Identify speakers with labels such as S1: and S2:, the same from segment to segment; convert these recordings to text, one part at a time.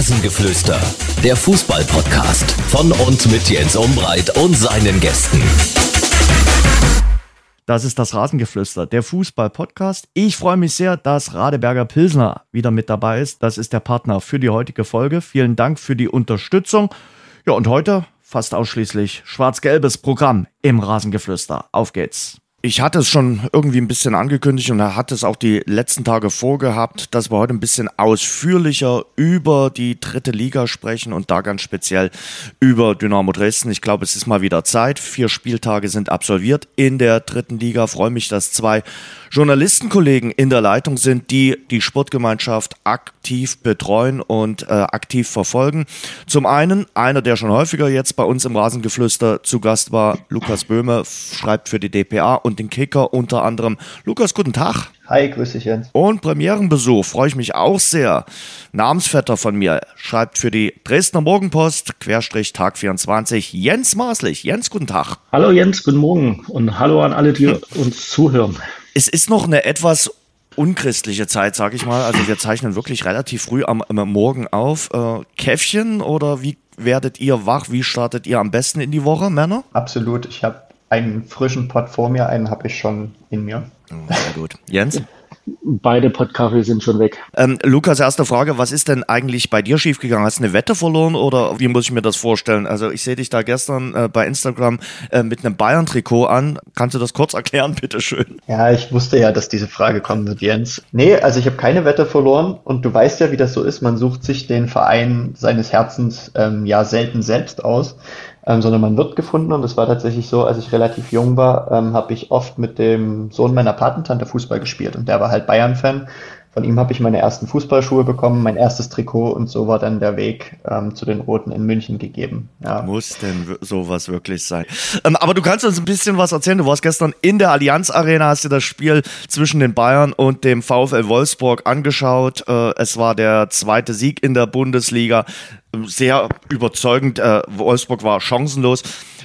S1: Rasengeflüster, der Fußball-Podcast von und mit Jens Umbreit und seinen Gästen.
S2: Das ist das Rasengeflüster, der Fußball-Podcast. Ich freue mich sehr, dass Radeberger Pilsner wieder mit dabei ist. Das ist der Partner für die heutige Folge. Vielen Dank für die Unterstützung. Ja, und heute fast ausschließlich schwarz-gelbes Programm im Rasengeflüster. Auf geht's. Ich hatte es schon irgendwie ein bisschen angekündigt und er hat es auch die letzten Tage vorgehabt, dass wir heute ein bisschen ausführlicher über die dritte Liga sprechen und da ganz speziell über Dynamo Dresden. Ich glaube, es ist mal wieder Zeit. Vier Spieltage sind absolviert in der dritten Liga. Freue mich, dass zwei Journalistenkollegen in der Leitung sind, die die Sportgemeinschaft aktiv betreuen und äh, aktiv verfolgen. Zum einen einer, der schon häufiger jetzt bei uns im Rasengeflüster zu Gast war, Lukas Böhme, schreibt für die DPA und den Kicker unter anderem. Lukas, guten Tag.
S3: Hi, grüß dich Jens.
S2: Und Premierenbesuch, freue ich mich auch sehr. Namensvetter von mir schreibt für die Dresdner Morgenpost, Querstrich Tag 24, Jens Maßlich. Jens, guten Tag.
S4: Hallo Jens, guten Morgen und hallo an alle, die uns zuhören.
S2: Es ist noch eine etwas unchristliche Zeit, sag ich mal. Also wir zeichnen wirklich relativ früh am, am Morgen auf. Äh, Käffchen oder wie werdet ihr wach? Wie startet ihr am besten in die Woche, Männer?
S3: Absolut. Ich habe einen frischen Pott vor mir, einen habe ich schon in mir.
S2: Oh, sehr gut. Jens?
S4: Beide Pottkaffee sind schon weg.
S2: Ähm, Lukas, erste Frage, was ist denn eigentlich bei dir schiefgegangen? Hast du eine Wette verloren oder wie muss ich mir das vorstellen? Also ich sehe dich da gestern äh, bei Instagram äh, mit einem Bayern-Trikot an. Kannst du das kurz erklären, bitteschön?
S3: Ja, ich wusste ja, dass diese Frage kommen wird, Jens. Nee, also ich habe keine Wette verloren und du weißt ja, wie das so ist. Man sucht sich den Verein seines Herzens ähm, ja selten selbst aus ähm, sondern man wird gefunden. Und es war tatsächlich so, als ich relativ jung war, ähm, habe ich oft mit dem Sohn meiner Patentante Fußball gespielt. Und der war halt Bayern-Fan. Von ihm habe ich meine ersten Fußballschuhe bekommen, mein erstes Trikot und so war dann der Weg ähm, zu den Roten in München gegeben.
S2: Ja. Muss denn sowas wirklich sein? Ähm, aber du kannst uns ein bisschen was erzählen. Du warst gestern in der Allianz Arena, hast dir das Spiel zwischen den Bayern und dem VfL Wolfsburg angeschaut. Äh, es war der zweite Sieg in der Bundesliga. Sehr überzeugend. Äh, Wolfsburg war chancenlos.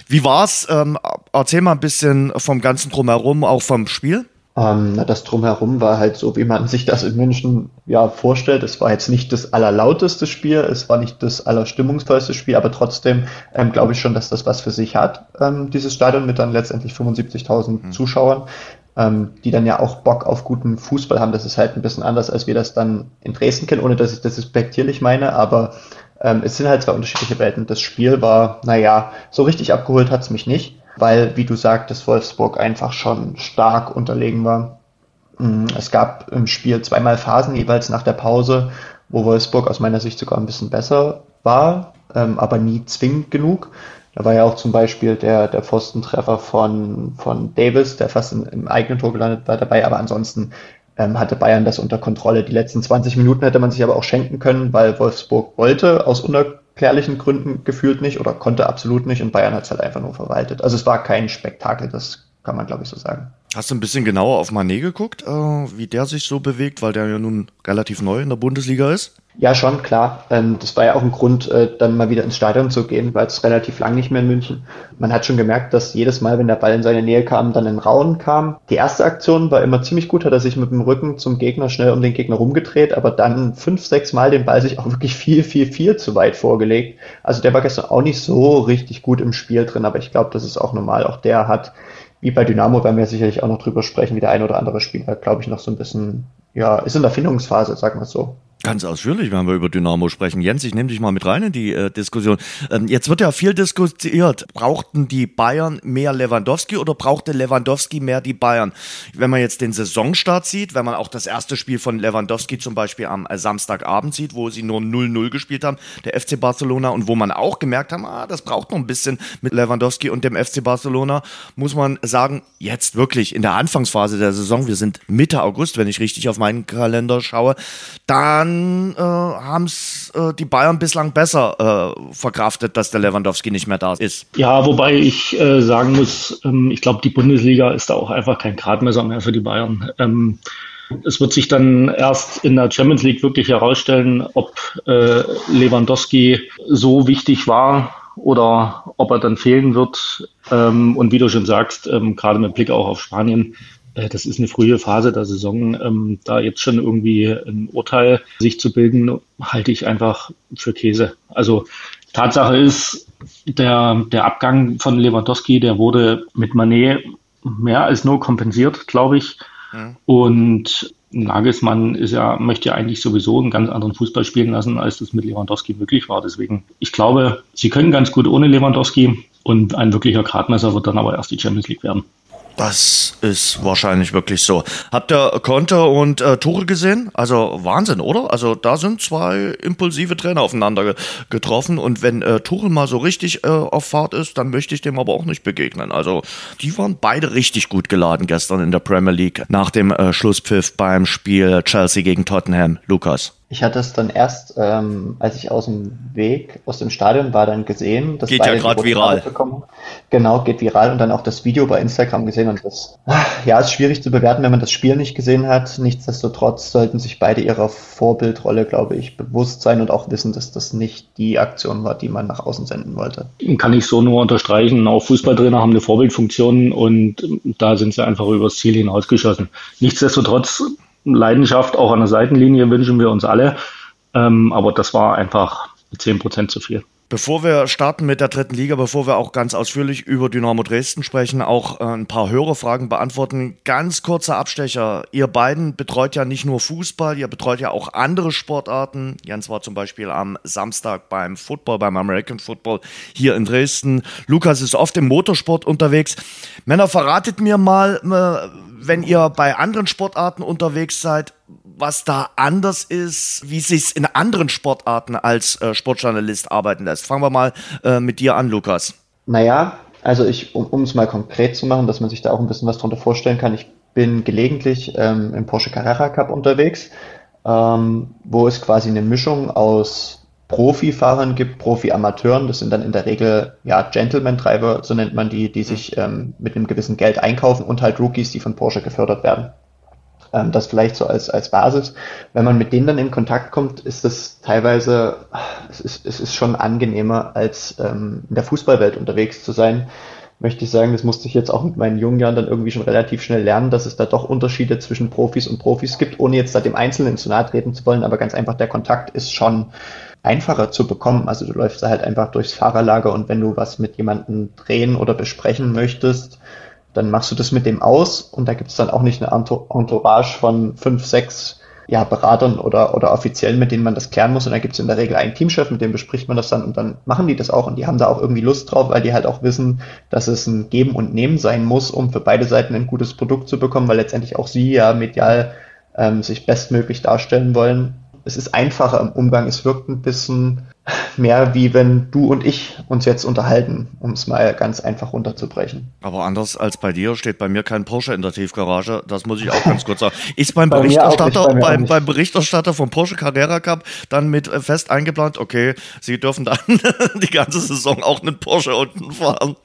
S2: Wie war's? Ähm, erzähl mal ein bisschen vom ganzen Drumherum, auch vom Spiel.
S3: Ähm, das Drumherum war halt so, wie man sich das in München ja vorstellt. Es war jetzt nicht das allerlauteste Spiel, es war nicht das allerstimmungsvollste Spiel, aber trotzdem ähm, glaube ich schon, dass das was für sich hat, ähm, dieses Stadion mit dann letztendlich 75.000 mhm. Zuschauern, ähm, die dann ja auch Bock auf guten Fußball haben. Das ist halt ein bisschen anders, als wir das dann in Dresden kennen, ohne dass ich das respektierlich meine, aber ähm, es sind halt zwei unterschiedliche Welten. Das Spiel war, naja, so richtig abgeholt hat's mich nicht weil, wie du sagtest, Wolfsburg einfach schon stark unterlegen war. Mm, es gab im Spiel zweimal Phasen jeweils nach der Pause, wo Wolfsburg aus meiner Sicht sogar ein bisschen besser war, ähm, aber nie zwingend genug. Da war ja auch zum Beispiel der, der Pfostentreffer von, von Davis, der fast im, im eigenen Tor gelandet war dabei, aber ansonsten ähm, hatte Bayern das unter Kontrolle. Die letzten 20 Minuten hätte man sich aber auch schenken können, weil Wolfsburg wollte aus unerklärlichen Gründen gefühlt nicht oder konnte absolut nicht und Bayern hat es halt einfach nur verwaltet. Also es war kein Spektakel, das kann man glaube ich so sagen.
S2: Hast du ein bisschen genauer auf Manet geguckt, äh, wie der sich so bewegt, weil der ja nun relativ neu in der Bundesliga ist?
S3: Ja, schon, klar. Ähm, das war ja auch ein Grund, äh, dann mal wieder ins Stadion zu gehen, weil es relativ lang nicht mehr in München. Man hat schon gemerkt, dass jedes Mal, wenn der Ball in seine Nähe kam, dann ein Rauen kam. Die erste Aktion war immer ziemlich gut, hat er sich mit dem Rücken zum Gegner schnell um den Gegner rumgedreht, aber dann fünf, sechs Mal den Ball sich auch wirklich viel, viel, viel zu weit vorgelegt. Also der war gestern auch nicht so richtig gut im Spiel drin, aber ich glaube, das ist auch normal. Auch der hat, wie bei Dynamo, werden wir sicherlich auch noch drüber sprechen, wie der ein oder andere Spieler, glaube ich, noch so ein bisschen, ja, ist in der Findungsphase, sagen wir so.
S2: Ganz ausführlich, wenn wir über Dynamo sprechen. Jens, ich nehme dich mal mit rein in die äh, Diskussion. Ähm, jetzt wird ja viel diskutiert. Brauchten die Bayern mehr Lewandowski oder brauchte Lewandowski mehr die Bayern? Wenn man jetzt den Saisonstart sieht, wenn man auch das erste Spiel von Lewandowski zum Beispiel am äh, Samstagabend sieht, wo sie nur 0-0 gespielt haben, der FC Barcelona, und wo man auch gemerkt haben, ah, das braucht noch ein bisschen mit Lewandowski und dem FC Barcelona, muss man sagen, jetzt wirklich in der Anfangsphase der Saison, wir sind Mitte August, wenn ich richtig auf meinen Kalender schaue, dann äh, haben es äh, die Bayern bislang besser äh, verkraftet, dass der Lewandowski nicht mehr da ist.
S4: Ja, wobei ich äh, sagen muss, ähm, ich glaube, die Bundesliga ist da auch einfach kein Gradmesser mehr für die Bayern. Ähm, es wird sich dann erst in der Champions League wirklich herausstellen, ob äh, Lewandowski so wichtig war oder ob er dann fehlen wird. Ähm, und wie du schon sagst, ähm, gerade mit Blick auch auf Spanien, das ist eine frühe Phase der Saison. Ähm, da jetzt schon irgendwie ein Urteil sich zu bilden, halte ich einfach für Käse. Also Tatsache ist, der, der Abgang von Lewandowski, der wurde mit Manet mehr als nur kompensiert, glaube ich. Mhm. Und Nagelsmann ist ja, möchte ja eigentlich sowieso einen ganz anderen Fußball spielen lassen, als das mit Lewandowski möglich war. Deswegen, ich glaube, sie können ganz gut ohne Lewandowski und ein wirklicher Gradmesser wird dann aber erst die Champions League werden.
S2: Das ist wahrscheinlich wirklich so. Habt ihr Conte und äh, Tore gesehen? Also Wahnsinn, oder? Also da sind zwei impulsive Trainer aufeinander getroffen und wenn äh, Tuchel mal so richtig äh, auf Fahrt ist, dann möchte ich dem aber auch nicht begegnen. Also die waren beide richtig gut geladen gestern in der Premier League nach dem äh, Schlusspfiff beim Spiel Chelsea gegen Tottenham. Lukas.
S3: Ich hatte es dann erst, ähm, als ich aus dem Weg, aus dem Stadion war, dann gesehen.
S2: Dass geht ja gerade viral. Bekommen.
S3: Genau, geht viral und dann auch das Video bei Instagram gesehen und das, ja, ist schwierig zu bewerten, wenn man das Spiel nicht gesehen hat. Nichtsdestotrotz sollten sich beide ihrer Vorbildrolle, glaube ich, bewusst sein und auch wissen, dass das nicht die Aktion war, die man nach außen senden wollte.
S4: Kann ich so nur unterstreichen. Auch Fußballtrainer haben eine Vorbildfunktion und da sind sie einfach übers Ziel hinausgeschossen. Nichtsdestotrotz Leidenschaft auch an der Seitenlinie wünschen wir uns alle. Ähm, aber das war einfach 10 Prozent zu viel.
S2: Bevor wir starten mit der dritten Liga, bevor wir auch ganz ausführlich über Dynamo Dresden sprechen, auch äh, ein paar Hörerfragen beantworten. Ganz kurzer Abstecher. Ihr beiden betreut ja nicht nur Fußball, ihr betreut ja auch andere Sportarten. Jens war zum Beispiel am Samstag beim Football, beim American Football hier in Dresden. Lukas ist oft im Motorsport unterwegs. Männer, verratet mir mal, äh, wenn ihr bei anderen Sportarten unterwegs seid, was da anders ist, wie es sich in anderen Sportarten als äh, Sportjournalist arbeiten lässt. Fangen wir mal äh, mit dir an, Lukas.
S3: Naja, also ich, um es mal konkret zu machen, dass man sich da auch ein bisschen was drunter vorstellen kann, ich bin gelegentlich ähm, im Porsche Carrera Cup unterwegs, ähm, wo es quasi eine Mischung aus Profifahrern gibt, Profi-Amateuren, das sind dann in der Regel ja Gentleman-Treiber, so nennt man die, die sich ähm, mit einem gewissen Geld einkaufen und halt Rookies, die von Porsche gefördert werden. Ähm, das vielleicht so als, als Basis. Wenn man mit denen dann in Kontakt kommt, ist das teilweise, es ist, es ist schon angenehmer, als ähm, in der Fußballwelt unterwegs zu sein. Möchte ich sagen, das musste ich jetzt auch mit meinen jungen Jahren dann irgendwie schon relativ schnell lernen, dass es da doch Unterschiede zwischen Profis und Profis gibt, ohne jetzt da dem Einzelnen zu nahe treten zu wollen, aber ganz einfach der Kontakt ist schon einfacher zu bekommen. Also du läufst da halt einfach durchs Fahrerlager und wenn du was mit jemandem drehen oder besprechen möchtest, dann machst du das mit dem aus und da gibt es dann auch nicht eine Entourage von fünf, sechs ja, Beratern oder, oder Offiziellen, mit denen man das klären muss. Und da gibt es in der Regel einen Teamchef, mit dem bespricht man das dann und dann machen die das auch und die haben da auch irgendwie Lust drauf, weil die halt auch wissen, dass es ein Geben und Nehmen sein muss, um für beide Seiten ein gutes Produkt zu bekommen, weil letztendlich auch sie ja medial ähm, sich bestmöglich darstellen wollen es ist einfacher im Umgang. Es wirkt ein bisschen mehr wie wenn du und ich uns jetzt unterhalten, um es mal ganz einfach runterzubrechen.
S2: Aber anders als bei dir steht bei mir kein Porsche in der Tiefgarage. Das muss ich auch ganz kurz sagen. Ist beim bei Berichterstatter, nicht, beim, beim, Berichterstatter vom Porsche Carrera Cup dann mit äh, fest eingeplant, okay, sie dürfen dann die ganze Saison auch einen Porsche unten fahren.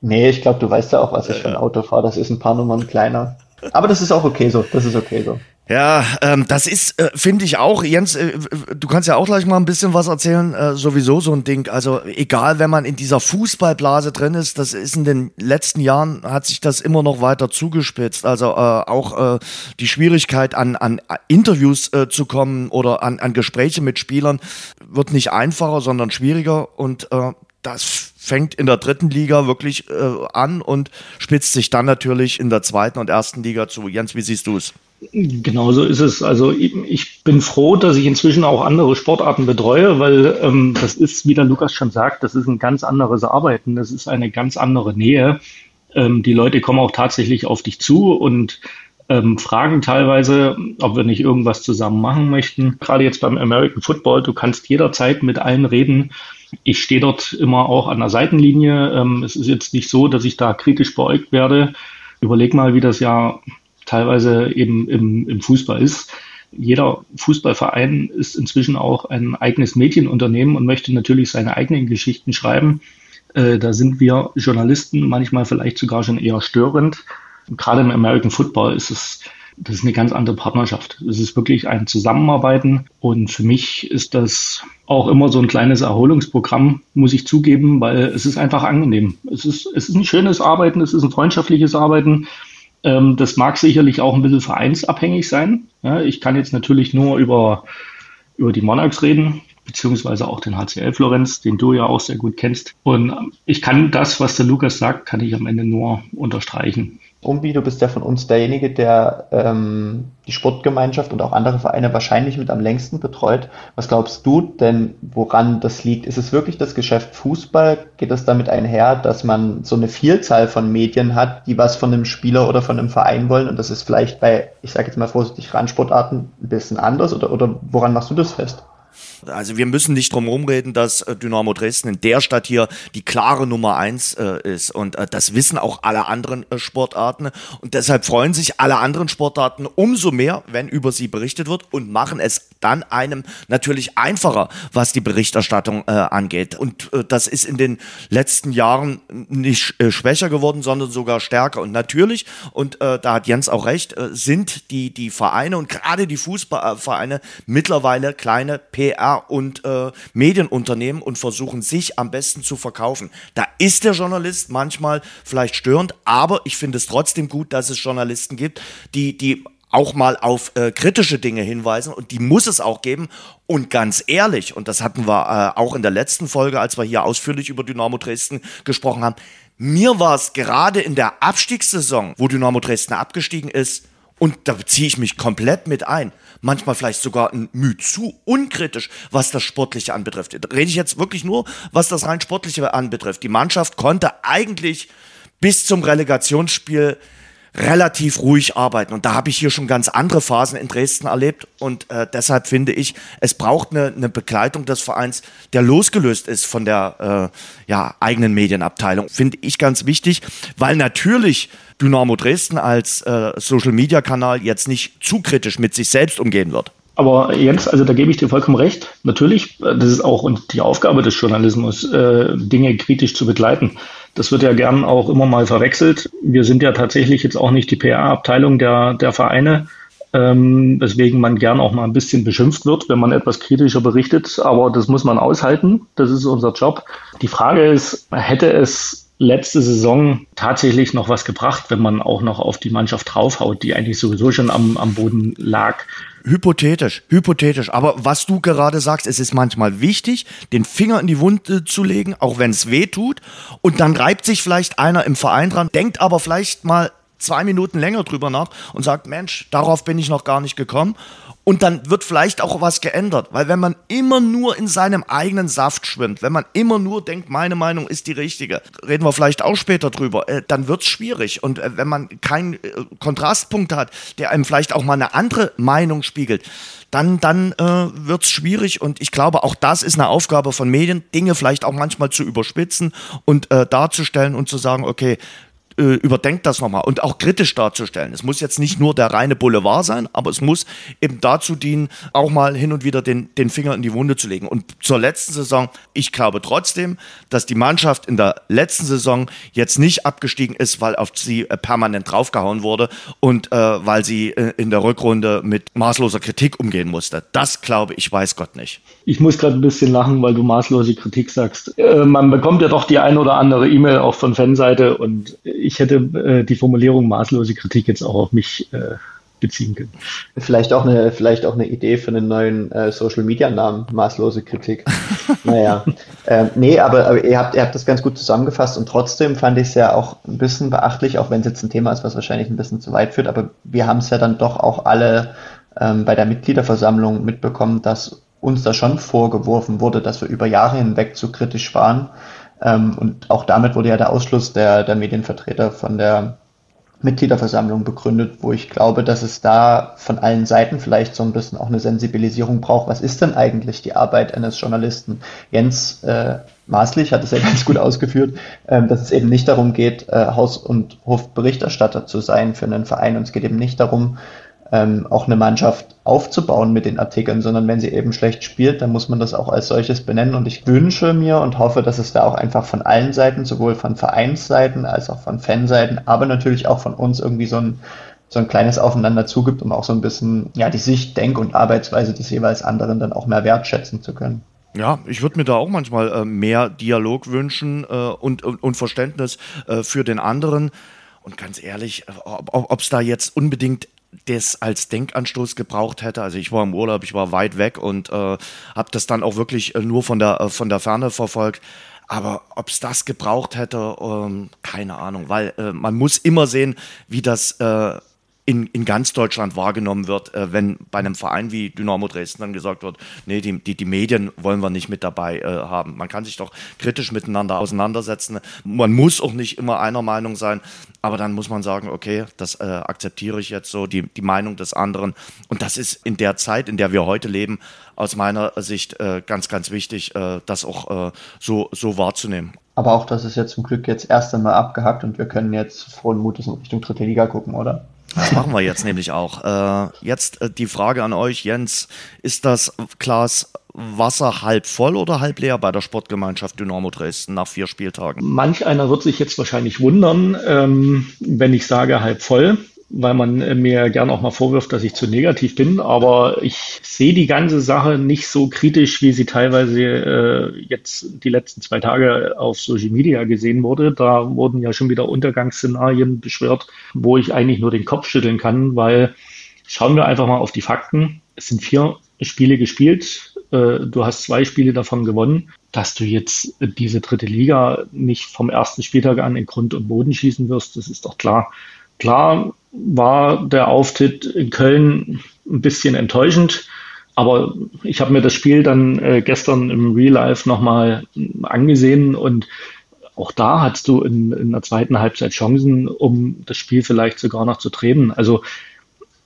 S3: Nee, ich glaube, du weißt ja auch, was ich für ein Auto fahre. Das ist ein paar Nummern kleiner. Aber das ist auch okay so. Das ist okay so.
S2: Ja, ähm, das ist, äh, finde ich auch, Jens, äh, du kannst ja auch gleich mal ein bisschen was erzählen, äh, sowieso so ein Ding. Also egal, wenn man in dieser Fußballblase drin ist, das ist in den letzten Jahren, hat sich das immer noch weiter zugespitzt. Also äh, auch äh, die Schwierigkeit an, an Interviews äh, zu kommen oder an, an Gespräche mit Spielern wird nicht einfacher, sondern schwieriger und äh, das fängt in der dritten Liga wirklich äh, an und spitzt sich dann natürlich in der zweiten und ersten Liga zu. Jens, wie siehst du es?
S4: Genau so ist es. Also ich bin froh, dass ich inzwischen auch andere Sportarten betreue, weil ähm, das ist, wie der Lukas schon sagt, das ist ein ganz anderes Arbeiten, das ist eine ganz andere Nähe. Ähm, die Leute kommen auch tatsächlich auf dich zu und ähm, fragen teilweise, ob wir nicht irgendwas zusammen machen möchten. Gerade jetzt beim American Football, du kannst jederzeit mit allen reden. Ich stehe dort immer auch an der Seitenlinie. Ähm, es ist jetzt nicht so, dass ich da kritisch beäugt werde. Überleg mal, wie das ja teilweise eben im, im Fußball ist. Jeder Fußballverein ist inzwischen auch ein eigenes Medienunternehmen und möchte natürlich seine eigenen Geschichten schreiben. Äh, da sind wir Journalisten manchmal vielleicht sogar schon eher störend. Gerade im American Football ist es das ist eine ganz andere Partnerschaft. Es ist wirklich ein Zusammenarbeiten und für mich ist das auch immer so ein kleines Erholungsprogramm, muss ich zugeben, weil es ist einfach angenehm. Es ist, es ist ein schönes Arbeiten, es ist ein freundschaftliches Arbeiten Ähm, das mag sicherlich auch ein bisschen vereinsabhängig sein. Ja, ich kann jetzt natürlich nur über, über die Monarchs reden, beziehungsweise auch den HCL Florenz, den du ja auch sehr gut kennst. Und ich kann das, was der Lukas sagt, kann ich am Ende nur unterstreichen.
S3: Umbi, du bist ja von uns derjenige, der ähm, die Sportgemeinschaft und auch andere Vereine wahrscheinlich mit am längsten betreut. Was glaubst du denn, woran das liegt? Ist es wirklich das Geschäft Fußball? Geht es damit einher, dass man so eine Vielzahl von Medien hat, die was von einem Spieler oder von einem Verein wollen und das ist vielleicht bei, ich sage jetzt mal vorsichtig, Randsportarten ein bisschen anders oder, oder woran machst du das fest?
S2: Also wir müssen nicht drum rumreden, dass äh, Dynamo Dresden in der Stadt hier die klare Nummer eins äh, ist. Und äh, das wissen auch alle anderen äh, Sportarten. Und deshalb freuen sich alle anderen Sportarten umso mehr, wenn über sie berichtet wird und machen es dann einem natürlich einfacher, was die Berichterstattung äh, angeht. Und äh, das ist in den letzten Jahren nicht schwächer geworden, sondern sogar stärker. Und natürlich, und da hat Jens auch recht, sind die, die Vereine und gerade die Fußballvereine mittlerweile kleine PR Und äh, Medienunternehmen und versuchen sich am besten zu verkaufen. Da ist der Journalist manchmal vielleicht störend, aber ich finde es trotzdem gut, dass es Journalisten gibt, die, die auch mal auf äh, kritische Dinge hinweisen und die muss es auch geben. Und ganz ehrlich, und das hatten wir äh, auch in der letzten Folge, als wir hier ausführlich über Dynamo Dresden gesprochen haben, mir war es gerade in der Abstiegssaison, wo Dynamo Dresden abgestiegen ist, und da beziehe ich mich komplett mit ein, manchmal vielleicht sogar ein Mühe zu unkritisch, was das Sportliche anbetrifft. Da rede ich jetzt wirklich nur, was das rein Sportliche anbetrifft. Die Mannschaft konnte eigentlich bis zum Relegationsspiel relativ ruhig arbeiten. Und da habe ich hier schon ganz andere Phasen in Dresden erlebt. Und äh, deshalb finde ich, es braucht eine, eine Begleitung des Vereins, der losgelöst ist von der äh, ja, eigenen Medienabteilung. Finde ich ganz wichtig, weil natürlich Dynamo Dresden als äh, Social-Media-Kanal jetzt nicht zu kritisch mit sich selbst umgehen wird.
S4: Aber Jens, also da gebe ich dir vollkommen recht. Natürlich, äh, das ist auch die Aufgabe des Journalismus, äh, Dinge kritisch zu begleiten. Das wird ja gern auch immer mal verwechselt. Wir sind ja tatsächlich jetzt auch nicht die PR-Abteilung der, der Vereine, ähm, weswegen man gern auch mal ein bisschen beschimpft wird, wenn man etwas kritischer berichtet. Aber das muss man aushalten. Das ist unser Job. Die Frage ist, hätte es letzte Saison tatsächlich noch was gebracht, wenn man auch noch auf die Mannschaft draufhaut, die eigentlich sowieso schon am, am Boden lag.
S2: Hypothetisch, hypothetisch. Aber was du gerade sagst, es ist manchmal wichtig, den Finger in die Wunde zu legen, auch wenn es weh tut. Und dann reibt sich vielleicht einer im Verein dran, denkt aber vielleicht mal zwei Minuten länger drüber nach und sagt, Mensch, darauf bin ich noch gar nicht gekommen. Und dann wird vielleicht auch was geändert. Weil wenn man immer nur in seinem eigenen Saft schwimmt, wenn man immer nur denkt, meine Meinung ist die richtige, reden wir vielleicht auch später drüber, äh, dann wird es schwierig. Und äh, wenn man keinen äh, Kontrastpunkt hat, der einem vielleicht auch mal eine andere Meinung spiegelt, dann, dann äh, wird es schwierig. Und ich glaube, auch das ist eine Aufgabe von Medien, Dinge vielleicht auch manchmal zu überspitzen und äh, darzustellen und zu sagen, okay, äh, überdenkt das nochmal und auch kritisch darzustellen. Es muss jetzt nicht nur der reine Boulevard sein, aber es muss eben dazu dienen, auch mal hin und wieder den, den Finger in die Wunde zu legen. Und zur letzten Saison, ich glaube trotzdem, dass die Mannschaft in der letzten Saison jetzt nicht abgestiegen ist, weil auf sie äh, permanent draufgehauen wurde und äh, weil sie äh, in der Rückrunde mit maßloser Kritik umgehen musste. Das glaube ich, weiß Gott nicht.
S4: Ich muss gerade ein bisschen lachen, weil du maßlose Kritik sagst. Äh, man bekommt ja doch die ein oder andere E-Mail auch von Fanseite und ich hätte äh, die Formulierung maßlose Kritik jetzt auch auf mich äh, beziehen können.
S3: Vielleicht auch eine, vielleicht auch eine Idee für einen neuen äh, Social Media Namen, maßlose Kritik. naja. Ähm, nee, aber, aber, ihr habt, ihr habt das ganz gut zusammengefasst und trotzdem fand ich es ja auch ein bisschen beachtlich, auch wenn es jetzt ein Thema ist, was wahrscheinlich ein bisschen zu weit führt, aber wir haben es ja dann doch auch alle ähm, bei der Mitgliederversammlung mitbekommen, dass uns da schon vorgeworfen wurde, dass wir über Jahre hinweg zu kritisch waren ähm, und auch damit wurde ja der Ausschluss der, der Medienvertreter von der Mitgliederversammlung begründet, wo ich glaube, dass es da von allen Seiten vielleicht so ein bisschen auch eine Sensibilisierung braucht. Was ist denn eigentlich die Arbeit eines Journalisten? Jens äh, Maßlich hat es ja ganz gut ausgeführt, äh, dass es eben nicht darum geht, äh, Haus- und Hofberichterstatter zu sein für einen Verein. Und es geht eben nicht darum, ähm, auch eine Mannschaft aufzubauen mit den Artikeln, sondern wenn sie eben schlecht spielt, dann muss man das auch als solches benennen. Und ich wünsche mir und hoffe, dass es da auch einfach von allen Seiten, sowohl von Vereinsseiten als auch von Fanseiten, aber natürlich auch von uns irgendwie so ein so ein kleines Aufeinander zugibt, um auch so ein bisschen ja die Sicht, Denk- und Arbeitsweise des jeweils anderen dann auch mehr wertschätzen zu können.
S2: Ja, ich würde mir da auch manchmal äh, mehr Dialog wünschen äh, und, und, und, Verständnis äh, für den anderen. Und ganz ehrlich, ob es da jetzt unbedingt das als Denkanstoß gebraucht hätte. Also ich war im Urlaub, ich war weit weg und äh, habe das dann auch wirklich äh, nur von der, äh, von der Ferne verfolgt. Aber ob es das gebraucht hätte, ähm, keine Ahnung, weil äh, man muss immer sehen, wie das äh, in, in ganz Deutschland wahrgenommen wird, äh, wenn bei einem Verein wie Dynamo Dresden dann gesagt wird, nee, die, die, die Medien wollen wir nicht mit dabei äh, haben. Man kann sich doch kritisch miteinander auseinandersetzen. Man muss auch nicht immer einer Meinung sein, aber dann muss man sagen, okay, das äh, akzeptiere ich jetzt so, die, die Meinung des anderen. Und das ist in der Zeit, in der wir heute leben, aus meiner Sicht äh, ganz, ganz wichtig, äh, das auch äh, so, so wahrzunehmen.
S3: Aber auch das ist ja zum Glück jetzt erst einmal abgehakt und wir können jetzt frohen Mutes in Richtung dritte Liga gucken, oder?
S2: Das machen wir jetzt nämlich auch. Äh, jetzt äh, die Frage an euch, Jens. Ist das Glas Wasser halb voll oder halb leer bei der Sportgemeinschaft Dynamo Dresden nach vier Spieltagen?
S4: Manch einer wird sich jetzt wahrscheinlich wundern, ähm, wenn ich sage halb voll weil man äh, mir gern auch mal vorwirft, dass ich zu negativ bin. Aber ich sehe die ganze Sache nicht so kritisch, wie sie teilweise äh, jetzt die letzten zwei Tage auf Social Media gesehen wurde. Da wurden ja schon wieder Untergangsszenarien beschwört, wo ich eigentlich nur den Kopf schütteln kann, weil schauen wir einfach mal auf die Fakten. Es sind vier Spiele gespielt. Äh, du hast zwei Spiele davon gewonnen. Dass du jetzt diese dritte Liga nicht vom ersten Spieltag an in Grund und Boden schießen wirst, das ist doch klar. Klar war der Auftritt in Köln ein bisschen enttäuschend, aber ich habe mir das Spiel dann äh, gestern im Real Life nochmal angesehen und auch da hattest du in, in der zweiten Halbzeit Chancen, um das Spiel vielleicht sogar noch zu drehen. Also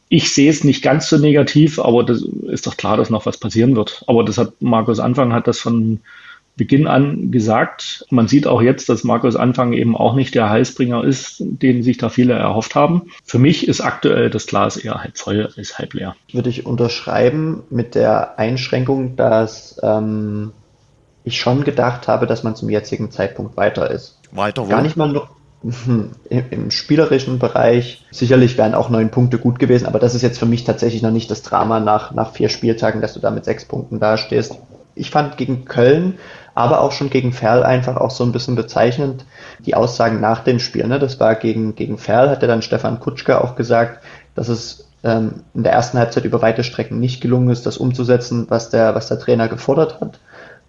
S4: ich sehe es nicht ganz so negativ, aber das ist doch klar, dass noch was passieren wird. Aber das hat Markus Anfang hat das von Beginn an gesagt. Man sieht auch jetzt, dass Markus Anfang eben auch nicht der Heißbringer ist, den sich da viele erhofft haben. Für mich ist aktuell das Glas eher halb voll als halb leer.
S3: Würde ich unterschreiben mit der Einschränkung, dass ähm, ich schon gedacht habe, dass man zum jetzigen Zeitpunkt weiter ist.
S2: Weiter wo?
S3: Gar nicht mal nur im spielerischen Bereich. Sicherlich wären auch neun Punkte gut gewesen, aber das ist jetzt für mich tatsächlich noch nicht das Drama nach, nach vier Spieltagen, dass du da mit sechs Punkten dastehst. Ich fand gegen Köln aber auch schon gegen Ferl einfach auch so ein bisschen bezeichnend die Aussagen nach dem Spiel. Ne? Das war gegen, gegen Ferl, hat ja dann Stefan Kutschka auch gesagt, dass es ähm, in der ersten Halbzeit über weite Strecken nicht gelungen ist, das umzusetzen, was der, was der Trainer gefordert hat.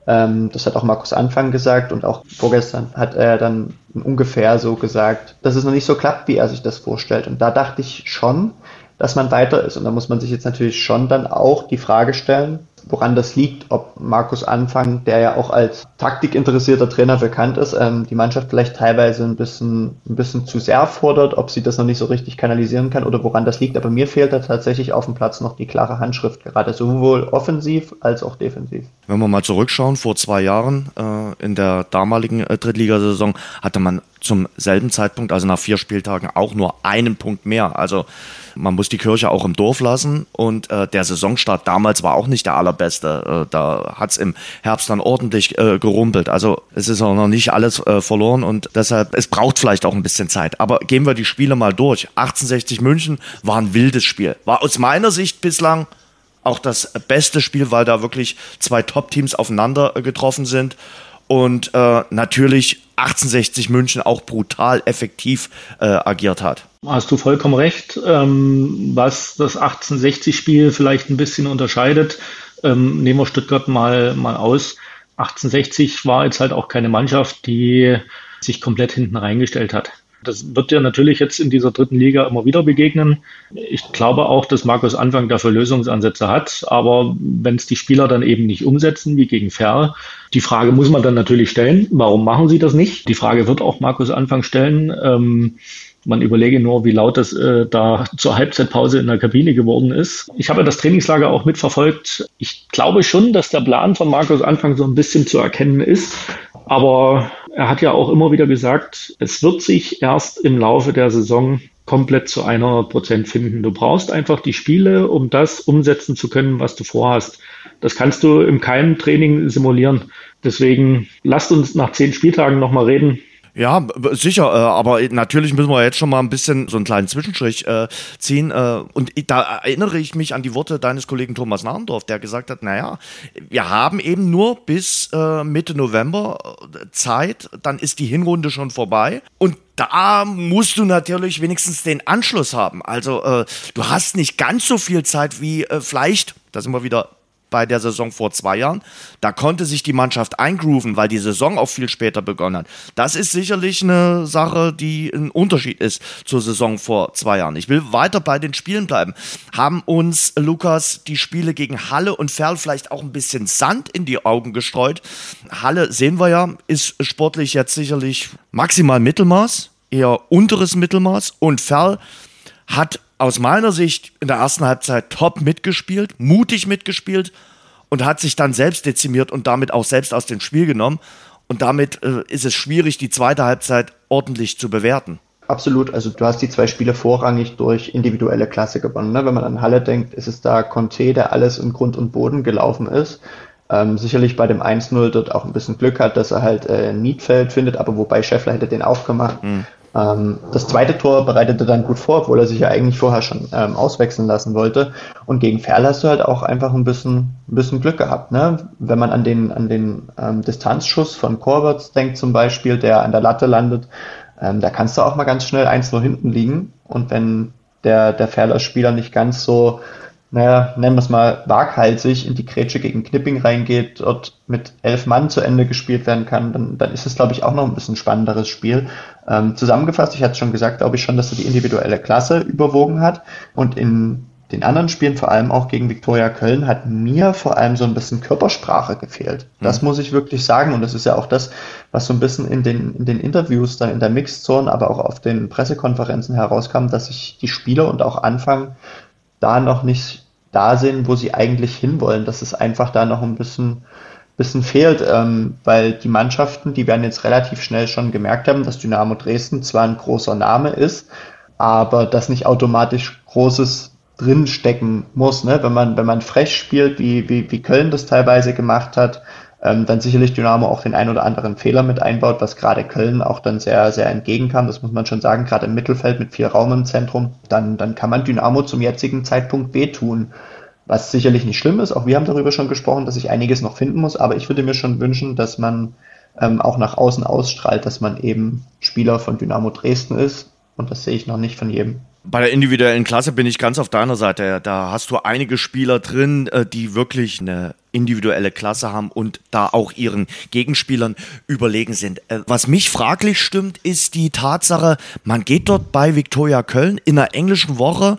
S3: Ähm, das hat auch Markus Anfang gesagt und auch vorgestern hat er dann ungefähr so gesagt, dass es noch nicht so klappt, wie er sich das vorstellt. Und da dachte ich schon, dass man weiter ist. Und da muss man sich jetzt natürlich schon dann auch die Frage stellen, woran das liegt, ob Markus Anfang, der ja auch als taktikinteressierter Trainer bekannt ist, ähm, die Mannschaft vielleicht teilweise ein bisschen, ein bisschen zu sehr fordert, ob sie das noch nicht so richtig kanalisieren kann oder woran das liegt. Aber mir fehlt da tatsächlich auf dem Platz noch die klare Handschrift, gerade sowohl offensiv als auch defensiv.
S2: Wenn wir mal zurückschauen, vor zwei Jahren äh, in der damaligen äh, Drittligasaison hatte man zum selben Zeitpunkt, also nach vier Spieltagen, auch nur einen Punkt mehr. Also man muss die Kirche auch im Dorf lassen und äh, der Saisonstart damals war auch nicht der allerbeste. Äh, da hat's im Herbst dann ordentlich äh, gerumpelt. Also es ist auch noch nicht alles äh, verloren und deshalb, es braucht vielleicht auch ein bisschen Zeit. Aber gehen wir die Spiele mal durch. 1860 München war ein wildes Spiel. War aus meiner Sicht bislang auch das beste Spiel, weil da wirklich zwei Top-Teams aufeinander äh, getroffen sind und äh, natürlich 1860 München auch brutal effektiv äh, agiert hat.
S4: Hast du vollkommen recht. Ähm, was das 1860-Spiel vielleicht ein bisschen unterscheidet, ähm, nehmen wir Stuttgart mal, mal aus. 1860 war jetzt halt auch keine Mannschaft, die sich komplett hinten reingestellt hat. Das wird ja natürlich jetzt in dieser dritten Liga immer wieder begegnen. Ich glaube auch, dass Markus Anfang dafür Lösungsansätze hat. Aber wenn es die Spieler dann eben nicht umsetzen, wie gegen Ferl, die Frage muss man dann natürlich stellen, warum machen sie das nicht? Die Frage wird auch Markus Anfang stellen. Ähm, man überlege nur, wie laut das äh, da zur Halbzeitpause in der Kabine geworden ist. Ich habe das Trainingslager auch mitverfolgt. Ich glaube schon, dass der Plan von Markus Anfang so ein bisschen zu erkennen ist. Aber er hat ja auch immer wieder gesagt, es wird sich erst im Laufe der Saison komplett zu 100 Prozent finden. Du brauchst einfach die Spiele, um das umsetzen zu können, was du vorhast. Das kannst du im keinem Training simulieren. Deswegen lasst uns nach zehn Spieltagen nochmal reden.
S2: Ja, sicher, äh, aber natürlich müssen wir jetzt schon mal ein bisschen so einen kleinen Zwischenstrich äh, ziehen. Äh, und da erinnere ich mich an die Worte deines Kollegen Thomas Nahrendorf, der gesagt hat, naja, wir haben eben nur bis äh, Mitte November äh, Zeit, dann ist die Hinrunde schon vorbei. Und da musst du natürlich wenigstens den Anschluss haben. Also äh, du hast nicht ganz so viel Zeit wie äh, vielleicht, da sind wir wieder bei der Saison vor zwei Jahren. Da konnte sich die Mannschaft eingrooven, weil die Saison auch viel später begonnen hat. Das ist sicherlich eine Sache, die ein Unterschied ist zur Saison vor zwei Jahren. Ich will weiter bei den Spielen bleiben. Haben uns, Lukas, die Spiele gegen Halle und Ferl vielleicht auch ein bisschen Sand in die Augen gestreut? Halle, sehen wir ja, ist sportlich jetzt sicherlich maximal Mittelmaß, eher unteres Mittelmaß und Ferl hat aus meiner Sicht in der ersten Halbzeit top mitgespielt, mutig mitgespielt und hat sich dann selbst dezimiert und damit auch selbst aus dem Spiel genommen. Und damit äh, ist es schwierig, die zweite Halbzeit ordentlich zu bewerten.
S3: Absolut, also du hast die zwei Spiele vorrangig durch individuelle Klasse gewonnen. Ne? Wenn man an Halle denkt, ist es da Conte, der alles in Grund und Boden gelaufen ist. Ähm, sicherlich bei dem 1-0 dort auch ein bisschen Glück hat, dass er halt äh, Niedfeld findet, aber wobei Scheffler hätte den auch gemacht. Mhm. Ähm, das zweite Tor bereitete dann gut vor, obwohl er sich ja eigentlich vorher schon ähm, auswechseln lassen wollte. Und gegen Ferl hast du halt auch einfach ein bisschen, ein bisschen Glück gehabt. Ne? Wenn man an den, an den ähm, Distanzschuss von Korberts denkt zum Beispiel, der an der Latte landet, ähm, da kannst du auch mal ganz schnell 1-0 hinten liegen. Und wenn der, der Ferler Spieler nicht ganz so naja, nennen wir es mal, waghalsig in die Grätsche gegen Knipping reingeht, dort mit elf Mann zu Ende gespielt werden kann, dann, dann ist es, glaube ich, auch noch ein bisschen spannenderes Spiel. Ähm, zusammengefasst, ich hatte schon gesagt, glaube ich schon, dass so die individuelle Klasse überwogen hat und in den anderen Spielen, vor allem auch gegen Viktoria Köln, hat mir vor allem so ein bisschen Körpersprache gefehlt. Das mhm. muss ich wirklich sagen. Und das ist ja auch das, was so ein bisschen in den, in den Interviews dann in der Mixzone, aber auch auf den Pressekonferenzen herauskam, dass sich die Spieler und auch Anfang da noch nicht da sind, wo sie eigentlich hinwollen, dass es einfach da noch ein bisschen, bisschen fehlt, ähm, weil die Mannschaften, die werden jetzt relativ schnell schon gemerkt haben, dass Dynamo Dresden zwar ein großer Name ist, aber das nicht automatisch Großes drinstecken muss. Ne? Wenn man, wenn man frech spielt, wie, wie, wie Köln das teilweise gemacht hat, ähm, dann sicherlich Dynamo auch den ein oder anderen Fehler mit einbaut, was gerade Köln auch dann sehr, sehr entgegenkam. Das muss man schon sagen, gerade im Mittelfeld mit viel Raum im Zentrum. Dann, dann kann man Dynamo zum jetzigen Zeitpunkt wehtun. Was sicherlich nicht schlimm ist. Auch wir haben darüber schon gesprochen, dass ich einiges noch finden muss. Aber ich würde mir schon wünschen, dass man ähm, auch nach außen ausstrahlt, dass man eben Spieler von Dynamo Dresden ist. Und das sehe ich noch nicht von jedem.
S2: Bei der individuellen Klasse bin ich ganz auf deiner Seite. Da hast du einige Spieler drin, äh, die wirklich eine individuelle Klasse haben und da auch ihren Gegenspielern überlegen sind. Äh, was mich fraglich stimmt, ist die Tatsache, man geht dort bei Viktoria Köln in der englischen Woche,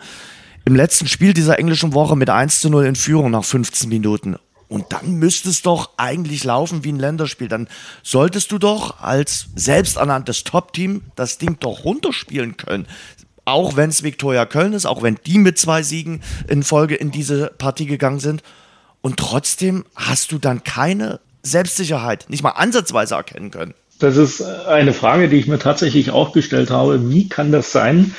S2: im letzten Spiel dieser englischen Woche mit 1 zu 0 in Führung nach 15 Minuten. Und dann müsste es doch eigentlich laufen wie ein Länderspiel. Dann solltest du doch als selbsternanntes Top-Team das Ding doch runterspielen können auch wenn es Viktoria Köln ist, auch wenn die mit zwei Siegen in Folge in diese Partie gegangen sind. Und trotzdem hast du dann keine Selbstsicherheit, nicht mal ansatzweise erkennen können.
S4: Das ist eine Frage, die ich mir tatsächlich auch gestellt habe. Wie kann das sein,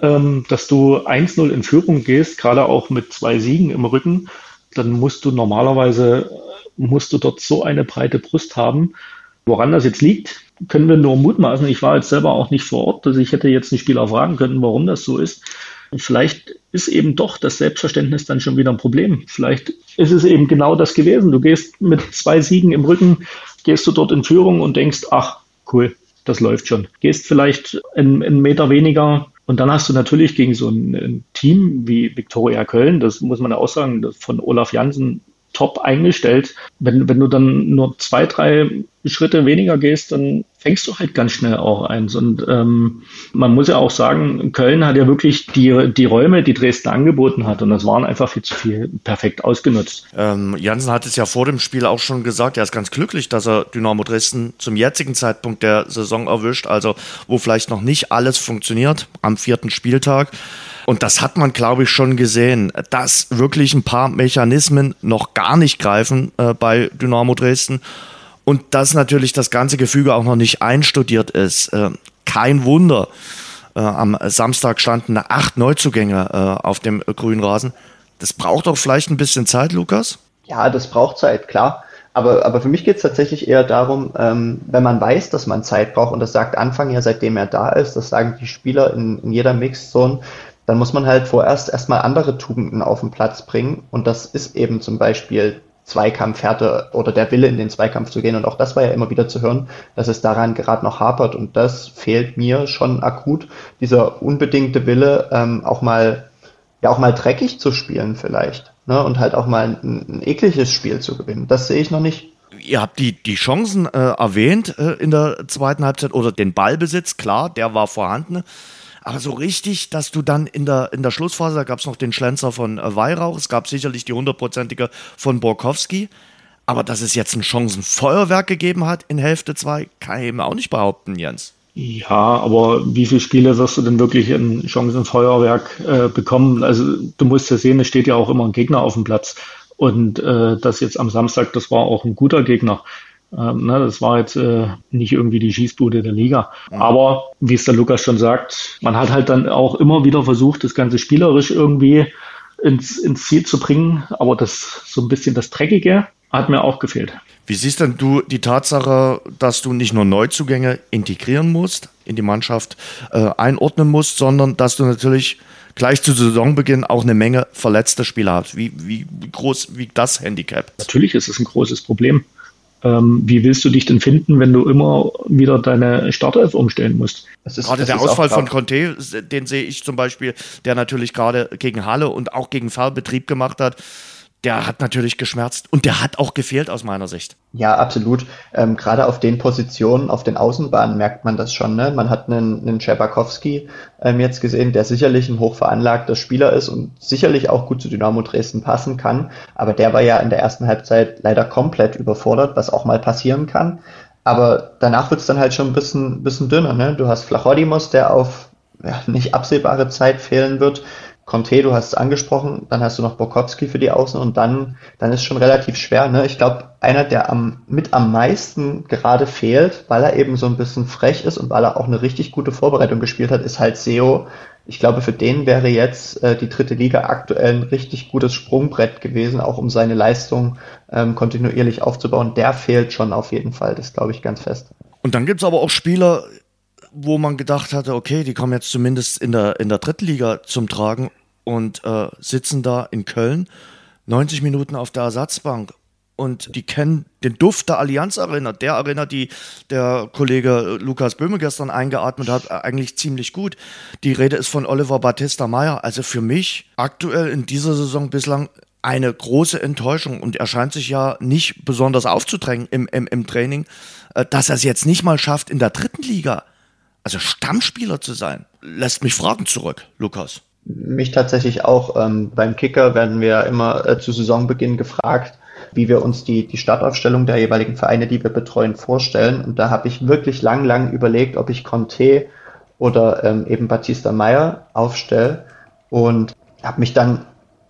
S4: ähm, dass du 1-0 in Führung gehst, gerade auch mit zwei Siegen im Rücken? Dann musst du normalerweise, musst du dort so eine breite Brust haben. Woran das jetzt liegt, können wir nur mutmaßen. Ich war jetzt selber auch nicht vor Ort, also ich hätte jetzt einen Spieler fragen können, warum das so ist. Vielleicht ist eben doch das Selbstverständnis dann schon wieder ein Problem. Vielleicht ist es eben genau das gewesen. Du gehst mit zwei Siegen im Rücken, gehst du dort in Führung und denkst, ach, cool, das läuft schon. Gehst vielleicht einen, einen Meter weniger und dann hast du natürlich gegen so ein, ein Team wie Viktoria Köln, das muss man ja auch sagen, von Olaf Jansen top eingestellt. Wenn, wenn du dann nur zwei, drei Schritte weniger gehst, dann fängst du halt ganz schnell auch eins. Und ähm, man muss ja auch sagen, Köln hat ja wirklich die, die Räume, die Dresden angeboten hat. Und das waren einfach viel zu viel perfekt ausgenutzt.
S2: Ähm, Jansen hat es ja vor dem Spiel auch schon gesagt, er ist ganz glücklich, dass er Dynamo Dresden zum jetzigen Zeitpunkt der Saison erwischt, also wo vielleicht noch nicht alles funktioniert am vierten Spieltag. Und das hat man, glaube ich, schon gesehen, dass wirklich ein paar Mechanismen noch gar nicht greifen äh, bei Dynamo Dresden. Und dass natürlich das ganze Gefüge auch noch nicht einstudiert ist. Äh, kein Wunder. Äh, am Samstag standen acht Neuzugänge äh, auf dem grünen Rasen. Das braucht doch vielleicht ein bisschen Zeit, Lukas?
S3: Ja, das braucht Zeit, klar. Aber, aber für mich geht es tatsächlich eher darum, ähm, wenn man weiß, dass man Zeit braucht, und das sagt Anfang ja, seitdem er da ist, das sagen die Spieler in, in jeder Mixzone, dann muss man halt vorerst erstmal andere Tugenden auf den Platz bringen. Und das ist eben zum Beispiel Zweikampfhärte oder der Wille in den Zweikampf zu gehen. Und auch das war ja immer wieder zu hören, dass es daran gerade noch hapert. Und das fehlt mir schon akut, dieser unbedingte Wille, ähm, auch mal, ja, auch mal dreckig zu spielen vielleicht. Ne? Und halt auch mal ein, ein ekliges Spiel zu gewinnen. Das sehe ich noch nicht.
S2: Ihr habt die, die Chancen äh, erwähnt äh, in der zweiten Halbzeit oder den Ballbesitz, klar, der war vorhanden. Aber so richtig, dass du dann in der, in der Schlussphase, da gab es noch den Schlenzer von äh, Weihrauch, es gab sicherlich die hundertprozentige von Borkowski. Aber dass es jetzt ein Chancenfeuerwerk gegeben hat in Hälfte 2, kann ich eben auch nicht behaupten, Jens.
S4: Ja, aber wie viele Spiele wirst du denn wirklich in Chancenfeuerwerk äh, bekommen? Also du musst ja sehen, es steht ja auch immer ein Gegner auf dem Platz. Und äh, das jetzt am Samstag, das war auch ein guter Gegner. Ähm, ne, das war jetzt äh, nicht irgendwie die Schießbude der Liga. Mhm. Aber wie es der Lukas schon sagt, man hat halt dann auch immer wieder versucht, das Ganze spielerisch irgendwie ins, ins Ziel zu bringen. Aber das so ein bisschen das Dreckige hat mir auch gefehlt.
S2: Wie siehst denn du die Tatsache, dass du nicht nur Neuzugänge integrieren musst, in die Mannschaft äh, einordnen musst, sondern dass du natürlich gleich zu Saisonbeginn auch eine Menge verletzte Spieler hast? Wie, wie groß wiegt das Handicap?
S4: Natürlich ist es ein großes Problem. Ähm, wie willst du dich denn finden, wenn du immer wieder deine Startelf umstellen musst?
S2: Ist, gerade der Ausfall von Conte, den sehe ich zum Beispiel, der natürlich gerade gegen Halle und auch gegen Fahrbetrieb gemacht hat der hat natürlich geschmerzt und der hat auch gefehlt aus meiner Sicht.
S3: Ja, absolut. Ähm, Gerade auf den Positionen, auf den Außenbahnen merkt man das schon. Ne? Man hat einen, einen Czepakowski ähm, jetzt gesehen, der sicherlich ein hochveranlagter Spieler ist und sicherlich auch gut zu Dynamo Dresden passen kann. Aber der war ja in der ersten Halbzeit leider komplett überfordert, was auch mal passieren kann. Aber danach wird es dann halt schon ein bisschen, bisschen dünner. Ne? Du hast Flachodimos, der auf ja, nicht absehbare Zeit fehlen wird. Conte, du hast es angesprochen, dann hast du noch Bokowski für die Außen und dann, dann ist schon relativ schwer. Ne? Ich glaube, einer, der am, mit am meisten gerade fehlt, weil er eben so ein bisschen frech ist und weil er auch eine richtig gute Vorbereitung gespielt hat, ist halt Seo. Ich glaube, für den wäre jetzt äh, die dritte Liga aktuell ein richtig gutes Sprungbrett gewesen, auch um seine Leistung ähm, kontinuierlich aufzubauen. Der fehlt schon auf jeden Fall, das glaube ich ganz fest.
S2: Und dann gibt's aber auch Spieler, wo man gedacht hatte, okay, die kommen jetzt zumindest in der, in der dritten Liga zum Tragen und äh, sitzen da in Köln 90 Minuten auf der Ersatzbank und die kennen den Duft der Allianz Arena, der Arena, die der Kollege Lukas Böhme gestern eingeatmet hat, eigentlich ziemlich gut. Die Rede ist von Oliver Battista Meyer. Also für mich aktuell in dieser Saison bislang eine große Enttäuschung und er scheint sich ja nicht besonders aufzudrängen im, im, im Training, äh, dass er es jetzt nicht mal schafft, in der dritten Liga, also Stammspieler zu sein. Lässt mich Fragen zurück, Lukas.
S3: Mich tatsächlich auch. Ähm, beim Kicker werden wir immer äh, zu Saisonbeginn gefragt, wie wir uns die, die Startaufstellung der jeweiligen Vereine, die wir betreuen, vorstellen. Und da habe ich wirklich lang, lang überlegt, ob ich Conte oder ähm, eben Batista Meyer aufstelle und habe mich dann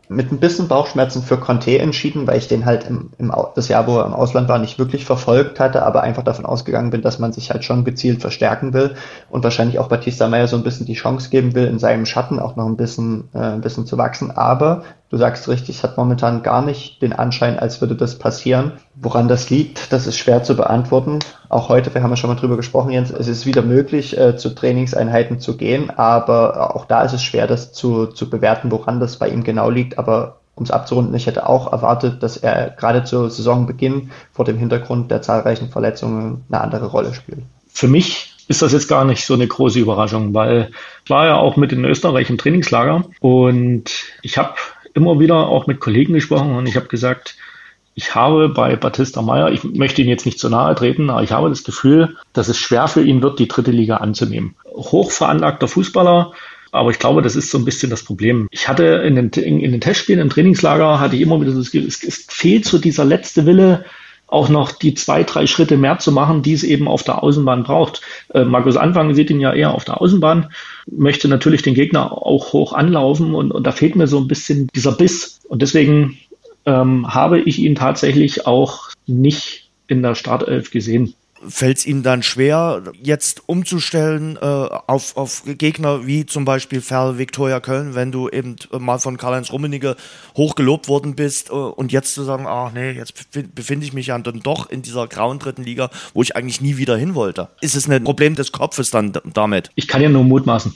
S3: mit ein bisschen Bauchschmerzen für Conte entschieden, weil ich den halt im, im das Jahr, wo er im Ausland war, nicht wirklich verfolgt hatte, aber einfach davon ausgegangen bin, dass man sich halt schon gezielt verstärken will und wahrscheinlich auch Batista Meyer so ein bisschen die Chance geben will, in seinem Schatten auch noch ein bisschen, äh, ein bisschen zu wachsen. Aber Du sagst richtig, es hat momentan gar nicht den Anschein, als würde das passieren. Woran das liegt, das ist schwer zu beantworten. Auch heute, wir haben ja schon mal drüber gesprochen, Jens, es ist wieder möglich, äh, zu Trainingseinheiten zu gehen, aber auch da ist es schwer, das zu, zu bewerten, woran das bei ihm genau liegt. Aber um es abzurunden, ich hätte auch erwartet, dass er gerade zu Saisonbeginn vor dem Hintergrund der zahlreichen Verletzungen eine andere Rolle spielt.
S4: Für mich ist das jetzt gar nicht so eine große Überraschung, weil ich war ja auch mit in Österreich im Trainingslager und ich habe immer wieder auch mit Kollegen gesprochen und ich habe gesagt, ich habe bei Batista Meyer, ich möchte ihn jetzt nicht zu nahe treten, aber ich habe das Gefühl, dass es schwer für ihn wird, die dritte Liga anzunehmen. Hochveranlagter Fußballer, aber ich glaube, das ist so ein bisschen das Problem. Ich hatte in den, in, in den Testspielen im Trainingslager, hatte ich immer wieder das Gefühl, es, es fehlt so dieser letzte Wille, auch noch die zwei, drei Schritte mehr zu machen, die es eben auf der Außenbahn braucht. Äh, Markus Anfang sieht ihn ja eher auf der Außenbahn, möchte natürlich den Gegner auch hoch anlaufen und, und da fehlt mir so ein bisschen dieser Biss. Und deswegen ähm, habe ich ihn tatsächlich auch nicht in der Startelf gesehen.
S2: Fällt es ihm dann schwer, jetzt umzustellen äh, auf, auf Gegner wie zum Beispiel Ferl Viktoria Köln, wenn du eben mal von Karl-Heinz Rummenigge hochgelobt worden bist äh, und jetzt zu sagen, ach nee, jetzt befinde ich mich ja dann doch in dieser grauen dritten Liga, wo ich eigentlich nie wieder hin wollte. Ist es ein Problem des Kopfes dann damit?
S4: Ich kann ja nur mutmaßen.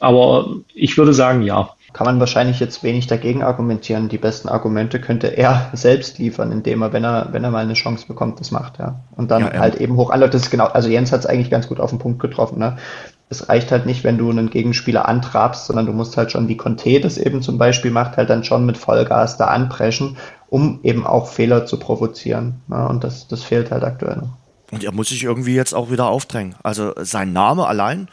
S4: Aber ich würde sagen, ja
S3: kann man wahrscheinlich jetzt wenig dagegen argumentieren. Die besten Argumente könnte er selbst liefern, indem er, wenn er, wenn er mal eine Chance bekommt, das macht, ja. Und dann ja, halt eben hoch anläuft. Das ist genau, also Jens hat es eigentlich ganz gut auf den Punkt getroffen, ne? Es reicht halt nicht, wenn du einen Gegenspieler antrabst, sondern du musst halt schon, wie Conte das eben zum Beispiel macht, halt dann schon mit Vollgas da anpreschen, um eben auch Fehler zu provozieren. Ne? Und das, das fehlt halt aktuell noch.
S2: Und er muss sich irgendwie jetzt auch wieder aufdrängen. Also sein Name allein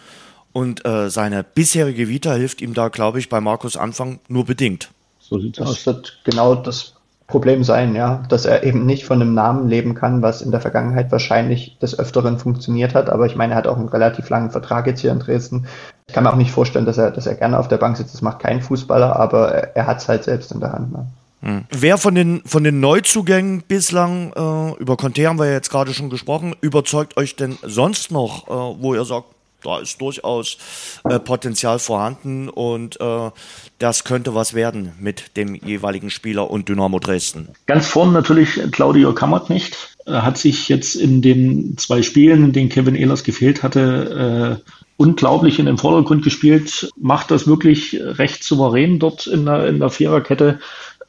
S2: und äh, seine bisherige Vita hilft ihm da, glaube ich, bei Markus Anfang nur bedingt.
S3: So sieht's das aus. wird genau das Problem sein, ja, dass er eben nicht von einem Namen leben kann, was in der Vergangenheit wahrscheinlich des Öfteren funktioniert hat. Aber ich meine, er hat auch einen relativ langen Vertrag jetzt hier in Dresden. Ich kann mir auch nicht vorstellen, dass er, dass er gerne auf der Bank sitzt. Das macht kein Fußballer, aber er, er hat es halt selbst in der Hand. Ne?
S2: Hm. Wer von den, von den Neuzugängen bislang, äh, über Conte haben wir ja jetzt gerade schon gesprochen, überzeugt euch denn sonst noch, äh, wo ihr sagt, da ist durchaus äh, Potenzial vorhanden und äh, das könnte was werden mit dem jeweiligen Spieler und Dynamo Dresden.
S4: Ganz vorne natürlich Claudio Kammerknecht. Er hat sich jetzt in den zwei Spielen, in denen Kevin Ehlers gefehlt hatte, äh, unglaublich in den Vordergrund gespielt, macht das wirklich recht souverän dort in der, in der Viererkette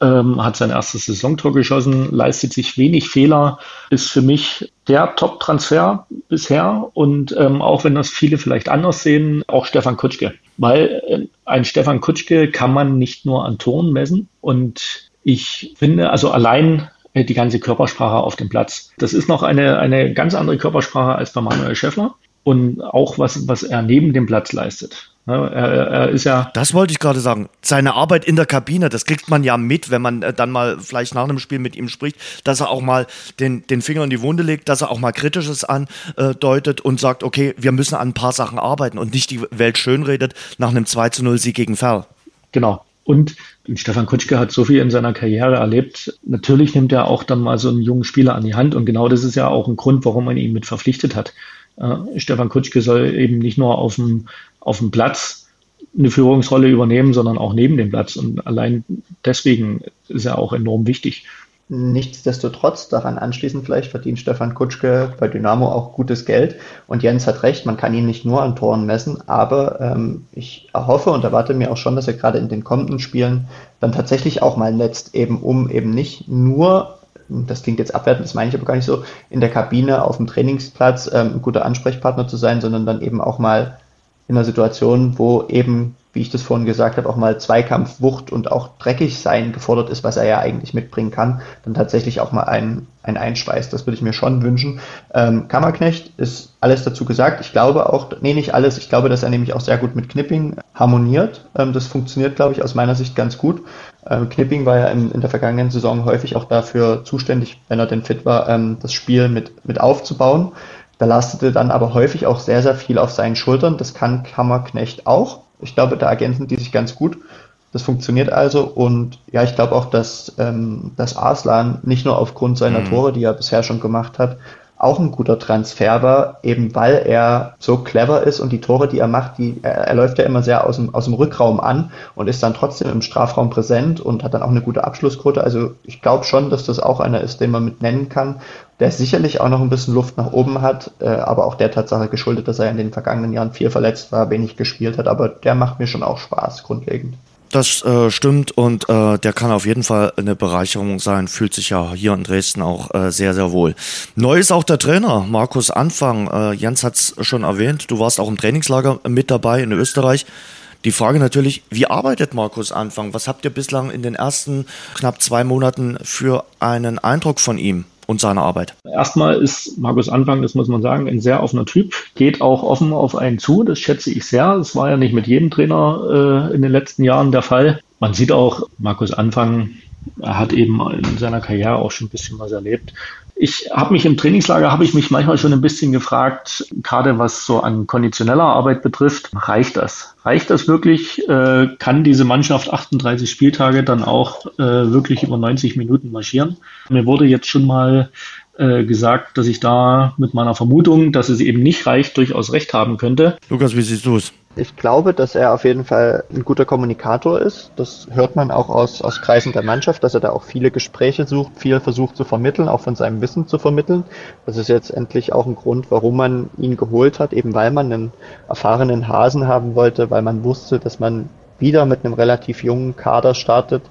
S4: ähm, hat sein erstes Saisontor geschossen, leistet sich wenig Fehler, ist für mich der Top-Transfer bisher und ähm, auch wenn das viele vielleicht anders sehen, auch Stefan Kutschke. Weil äh, ein Stefan Kutschke kann man nicht nur an Toren messen und ich finde, also allein äh, die ganze Körpersprache auf dem Platz. Das ist noch eine, eine ganz andere Körpersprache als bei Manuel Schäffler und auch was, was er neben dem Platz leistet. Er,
S2: er, ist ja. Das wollte ich gerade sagen. Seine Arbeit in der Kabine, das kriegt man ja mit, wenn man äh, dann mal vielleicht nach einem Spiel mit ihm spricht, dass er auch mal den, den Finger in die Wunde legt, dass er auch mal Kritisches andeutet und sagt, okay, wir müssen an ein paar Sachen arbeiten und nicht die Welt schönredet nach einem 2 zu 0 Sieg gegen Ferl.
S4: Genau. Und Stefan Kutschke hat so viel in seiner Karriere erlebt. Natürlich nimmt er auch dann mal so einen jungen Spieler an die Hand und genau das ist ja auch ein Grund, warum man ihn mit verpflichtet hat. Äh, Stefan Kutschke soll eben nicht nur auf dem, auf dem Platz eine Führungsrolle übernehmen, sondern auch neben dem Platz. Und allein deswegen ist er auch enorm wichtig.
S3: Nichtsdestotrotz, daran anschließend vielleicht, verdient Stefan Kutschke bei Dynamo auch gutes Geld. Und Jens hat recht, man kann ihn nicht nur an Toren messen, aber ähm, ich hoffe und erwarte mir auch schon, dass er gerade in den kommenden Spielen dann tatsächlich auch mal netzt, eben um eben nicht nur das klingt jetzt abwertend, das meine ich aber gar nicht so, in der Kabine auf dem Trainingsplatz ähm, ein guter Ansprechpartner zu sein, sondern dann eben auch mal in einer Situation, wo eben, wie ich das vorhin gesagt habe, auch mal Zweikampf, Wucht und auch dreckig sein gefordert ist, was er ja eigentlich mitbringen kann, dann tatsächlich auch mal ein, ein Einschweiß. Das würde ich mir schon wünschen. Ähm, Kammerknecht ist alles dazu gesagt. Ich glaube auch, nee, nicht alles. Ich glaube, dass er nämlich auch sehr gut mit Knipping harmoniert. Ähm, das funktioniert, glaube ich, aus meiner Sicht ganz gut. Ähm, Knipping war ja in, in, der vergangenen Saison häufig auch dafür zuständig, wenn er denn fit war, ähm, das Spiel mit, mit aufzubauen. Da lastete dann aber häufig auch sehr, sehr viel auf seinen Schultern. Das kann Kammerknecht auch. Ich glaube, da ergänzen die sich ganz gut. Das funktioniert also und ja, ich glaube auch, dass, ähm, dass Arslan nicht nur aufgrund seiner mhm. Tore, die er bisher schon gemacht hat, auch ein guter Transfer war, eben weil er so clever ist und die Tore, die er macht, die, er, er läuft ja immer sehr aus dem, aus dem Rückraum an und ist dann trotzdem im Strafraum präsent und hat dann auch eine gute Abschlussquote. Also ich glaube schon, dass das auch einer ist, den man mit nennen kann, der sicherlich auch noch ein bisschen Luft nach oben hat, äh, aber auch der Tatsache geschuldet, dass er in den vergangenen Jahren viel verletzt war, wenig gespielt hat, aber der macht mir schon auch Spaß, grundlegend.
S2: Das äh, stimmt und äh, der kann auf jeden Fall eine Bereicherung sein, fühlt sich ja hier in Dresden auch äh, sehr, sehr wohl. Neu ist auch der Trainer, Markus Anfang. Äh, Jens hat es schon erwähnt, du warst auch im Trainingslager mit dabei in Österreich. Die Frage natürlich, wie arbeitet Markus Anfang? Was habt ihr bislang in den ersten knapp zwei Monaten für einen Eindruck von ihm? Und seiner Arbeit?
S4: Erstmal ist Markus Anfang, das muss man sagen, ein sehr offener Typ, geht auch offen auf einen zu, das schätze ich sehr. Das war ja nicht mit jedem Trainer äh, in den letzten Jahren der Fall. Man sieht auch, Markus Anfang, er hat eben in seiner Karriere auch schon ein bisschen was erlebt. Ich habe mich im Trainingslager, habe ich mich manchmal schon ein bisschen gefragt, gerade was so an konditioneller Arbeit betrifft, reicht das? Reicht das wirklich? Äh, kann diese Mannschaft 38 Spieltage dann auch äh, wirklich über 90 Minuten marschieren? Mir wurde jetzt schon mal äh, gesagt, dass ich da mit meiner Vermutung, dass es eben nicht reicht, durchaus recht haben könnte.
S2: Lukas, wie siehst du es?
S3: Ich glaube, dass er auf jeden Fall ein guter Kommunikator ist. Das hört man auch aus, aus Kreisen der Mannschaft, dass er da auch viele Gespräche sucht, viel versucht zu vermitteln, auch von seinem Wissen zu vermitteln. Das ist jetzt endlich auch ein Grund, warum man ihn geholt hat, eben weil man einen erfahrenen Hasen haben wollte, weil man wusste, dass man wieder mit einem relativ jungen Kader startet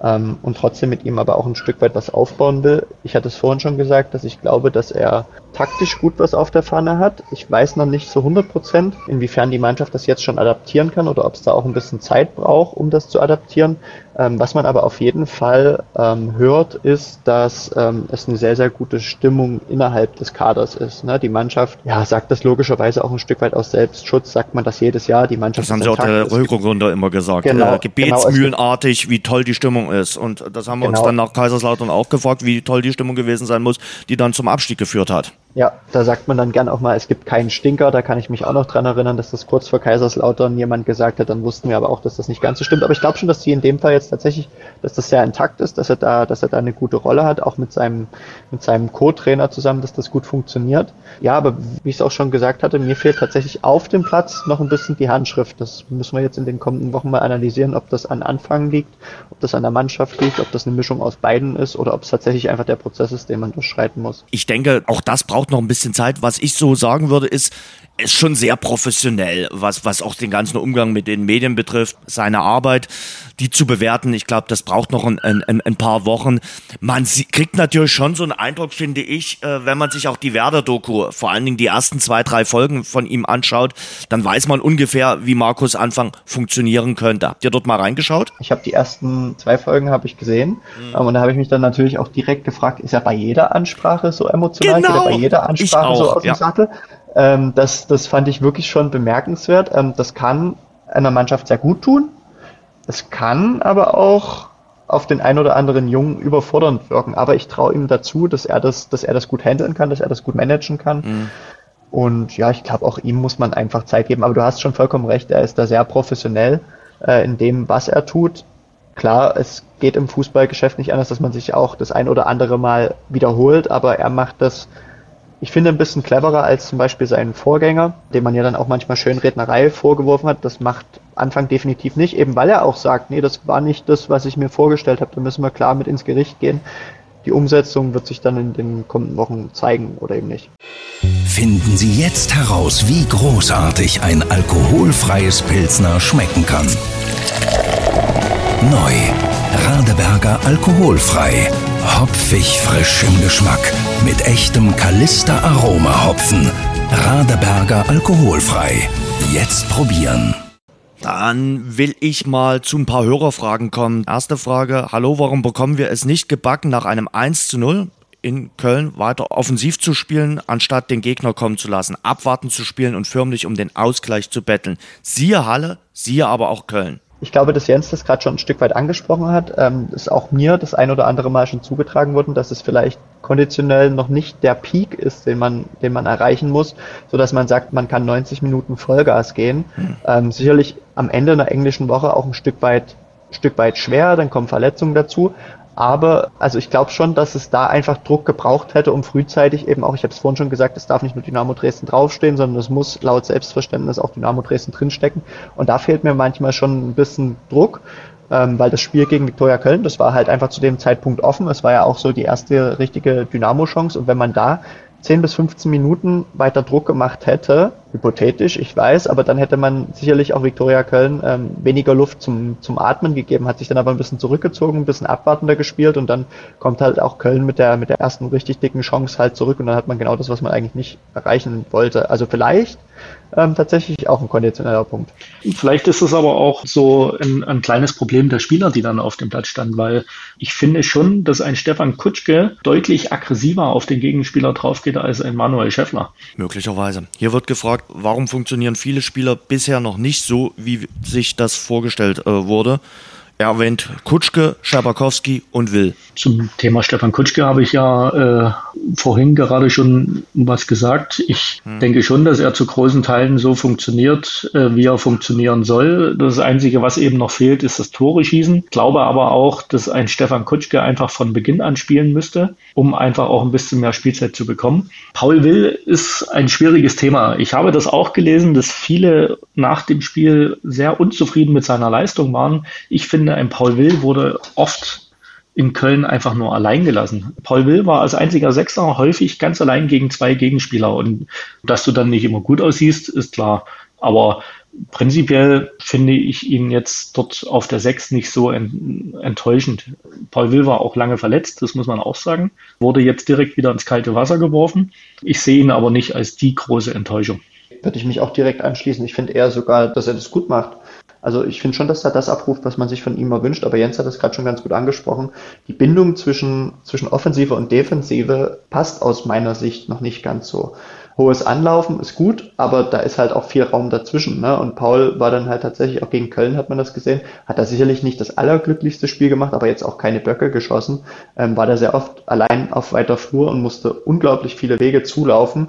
S3: ähm, und trotzdem mit ihm aber auch ein Stück weit was aufbauen will. Ich hatte es vorhin schon gesagt, dass ich glaube, dass er taktisch gut was auf der Pfanne hat. Ich weiß noch nicht zu 100 Prozent, inwiefern die Mannschaft das jetzt schon adaptieren kann oder ob es da auch ein bisschen Zeit braucht, um das zu adaptieren. Ähm, was man aber auf jeden Fall ähm, hört, ist, dass ähm, es eine sehr, sehr gute Stimmung innerhalb des Kaders ist. Ne? Die Mannschaft, ja, sagt das logischerweise auch ein Stück weit aus Selbstschutz, sagt man das jedes Jahr. Die Mannschaft
S2: das haben sie auch der Rückrunde immer gesagt. Genau, äh, gebetsmühlenartig, genau, wie toll die Stimmung ist. Und das haben wir genau. uns dann nach Kaiserslautern auch gefragt, wie toll die Stimmung gewesen sein muss, die dann zum Abstieg geführt hat.
S3: Ja, da sagt man dann gern auch mal, es gibt keinen Stinker. Da kann ich mich auch noch dran erinnern, dass das kurz vor Kaiserslautern jemand gesagt hat. Dann wussten wir aber auch, dass das nicht ganz so stimmt. Aber ich glaube schon, dass sie in dem Fall jetzt tatsächlich, dass das sehr intakt ist, dass er da, dass er da eine gute Rolle hat, auch mit seinem, mit seinem Co-Trainer zusammen, dass das gut funktioniert. Ja, aber wie ich es auch schon gesagt hatte, mir fehlt tatsächlich auf dem Platz noch ein bisschen die Handschrift. Das müssen wir jetzt in den kommenden Wochen mal analysieren, ob das an Anfang liegt, ob das an der Mannschaft liegt, ob das eine Mischung aus beiden ist oder ob es tatsächlich einfach der Prozess ist, den man durchschreiten muss.
S2: Ich denke, auch das braucht braucht noch ein bisschen Zeit. Was ich so sagen würde, ist, ist schon sehr professionell, was, was auch den ganzen Umgang mit den Medien betrifft, seine Arbeit, die zu bewerten. Ich glaube, das braucht noch ein, ein, ein paar Wochen. Man kriegt natürlich schon so einen Eindruck, finde ich, äh, wenn man sich auch die Werder-Doku, vor allen Dingen die ersten zwei, drei Folgen von ihm anschaut, dann weiß man ungefähr, wie Markus Anfang funktionieren könnte. Habt ihr dort mal reingeschaut?
S3: Ich habe die ersten zwei Folgen habe ich gesehen mhm. und da habe ich mich dann natürlich auch direkt gefragt, ist er bei jeder Ansprache so emotional?
S2: Genau.
S3: Ansprache
S2: auch,
S3: so aus dem
S2: ja.
S3: Sattel? Ähm, das, das fand ich wirklich schon bemerkenswert. Ähm, das kann einer Mannschaft sehr gut tun. Es kann aber auch auf den ein oder anderen Jungen überfordernd wirken. Aber ich traue ihm dazu, dass er das, dass er das gut handeln kann, dass er das gut managen kann. Mhm. Und ja, ich glaube, auch ihm muss man einfach Zeit geben. Aber du hast schon vollkommen recht, er ist da sehr professionell äh, in dem, was er tut. Klar, es geht im Fußballgeschäft nicht anders, dass man sich auch das ein oder andere Mal wiederholt, aber er macht das ich finde ein bisschen cleverer als zum Beispiel seinen Vorgänger, dem man ja dann auch manchmal Schönrednerei vorgeworfen hat. Das macht Anfang definitiv nicht, eben weil er auch sagt, nee, das war nicht das, was ich mir vorgestellt habe. Da müssen wir klar mit ins Gericht gehen. Die Umsetzung wird sich dann in den kommenden Wochen zeigen oder eben nicht.
S1: Finden Sie jetzt heraus, wie großartig ein alkoholfreies Pilzner schmecken kann. Neu. Radeberger alkoholfrei. Hopfig frisch im Geschmack. Mit echtem Kalister Aroma Hopfen. Radeberger alkoholfrei. Jetzt probieren.
S2: Dann will ich mal zu ein paar Hörerfragen kommen. Erste Frage, hallo, warum bekommen wir es nicht gebacken, nach einem 1 zu 0 in Köln weiter offensiv zu spielen, anstatt den Gegner kommen zu lassen, abwarten zu spielen und förmlich um den Ausgleich zu betteln. Siehe Halle, siehe aber auch Köln.
S3: Ich glaube, dass Jens das gerade schon ein Stück weit angesprochen hat. Ähm, ist auch mir das ein oder andere Mal schon zugetragen worden, dass es vielleicht konditionell noch nicht der Peak ist, den man, den man erreichen muss, so dass man sagt, man kann 90 Minuten Vollgas gehen. Mhm. Ähm, sicherlich am Ende einer englischen Woche auch ein Stück weit, Stück weit schwer, dann kommen Verletzungen dazu. Aber also ich glaube schon, dass es da einfach Druck gebraucht hätte, um frühzeitig eben auch, ich habe es vorhin schon gesagt, es darf nicht nur Dynamo Dresden draufstehen, sondern es muss laut Selbstverständnis auch Dynamo Dresden drinstecken. Und da fehlt mir manchmal schon ein bisschen Druck, ähm, weil das Spiel gegen Viktoria Köln, das war halt einfach zu dem Zeitpunkt offen. Es war ja auch so die erste richtige Dynamo-Chance. Und wenn man da 10 bis 15 Minuten weiter Druck gemacht hätte, hypothetisch, ich weiß, aber dann hätte man sicherlich auch Viktoria Köln ähm, weniger Luft zum, zum Atmen gegeben, hat sich dann aber ein bisschen zurückgezogen, ein bisschen abwartender gespielt und dann kommt halt auch Köln mit der, mit der ersten richtig dicken Chance halt zurück und dann hat man genau das, was man eigentlich nicht erreichen wollte. Also vielleicht ähm, tatsächlich auch ein konditioneller Punkt.
S4: Vielleicht ist es aber auch so ein, ein, kleines Problem der Spieler, die dann auf dem Platz standen, weil ich finde schon, dass ein Stefan Kutschke deutlich aggressiver auf den Gegenspieler draufgeht als ein Manuel Schäffler.
S2: Möglicherweise. Hier wird gefragt, warum funktionieren viele Spieler bisher noch nicht so, wie sich das vorgestellt äh, wurde. Er erwähnt Kutschke, Schabakowski und Will.
S4: Zum Thema Stefan Kutschke habe ich ja äh, vorhin gerade schon was gesagt. Ich hm. denke schon, dass er zu großen Teilen so funktioniert, äh, wie er funktionieren soll. Das Einzige, was eben noch fehlt, ist das Tore schießen. Ich glaube aber auch, dass ein Stefan Kutschke einfach von Beginn an spielen müsste, um einfach auch ein bisschen mehr Spielzeit zu bekommen. Paul Will ist ein schwieriges Thema. Ich habe das auch gelesen, dass viele nach dem Spiel sehr unzufrieden mit seiner Leistung waren. Ich finde, ein Paul Will wurde oft in Köln einfach nur allein gelassen. Paul Will war als einziger Sechser häufig ganz allein gegen zwei Gegenspieler und dass du dann nicht immer gut aussiehst, ist klar. Aber prinzipiell finde ich ihn jetzt dort auf der Sechs nicht so enttäuschend. Paul Will war auch lange verletzt, das muss man auch sagen. Wurde jetzt direkt wieder ins kalte Wasser geworfen. Ich sehe ihn aber nicht als die große Enttäuschung.
S3: Würde ich mich auch direkt anschließen. Ich finde eher sogar, dass er das gut macht. Also ich finde schon, dass er das abruft, was man sich von ihm erwünscht, aber Jens hat das gerade schon ganz gut angesprochen. Die Bindung zwischen, zwischen Offensive und Defensive passt aus meiner Sicht noch nicht ganz so. Hohes Anlaufen ist gut, aber da ist halt auch viel Raum dazwischen. Ne? Und Paul war dann halt tatsächlich, auch gegen Köln hat man das gesehen, hat er sicherlich nicht das allerglücklichste Spiel gemacht, aber jetzt auch keine Böcke geschossen. Ähm, war da sehr oft allein auf weiter Flur und musste unglaublich viele Wege zulaufen.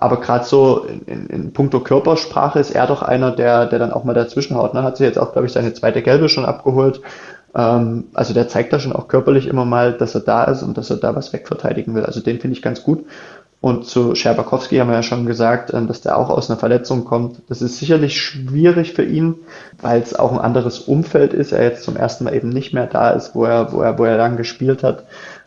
S3: Aber gerade so in, in, in puncto Körpersprache ist er doch einer, der, der dann auch mal dazwischen haut. Ne? Hat sich jetzt auch, glaube ich, seine zweite Gelbe schon abgeholt. Ähm, also der zeigt da schon auch körperlich immer mal, dass er da ist und dass er da was wegverteidigen will. Also den finde ich ganz gut. Und zu Scherbakowski haben wir ja schon gesagt, ähm, dass der auch aus einer Verletzung kommt. Das ist sicherlich schwierig für ihn, weil es auch ein anderes Umfeld ist. Er jetzt zum ersten Mal eben nicht mehr da ist, wo er, wo er, wo er lang gespielt hat.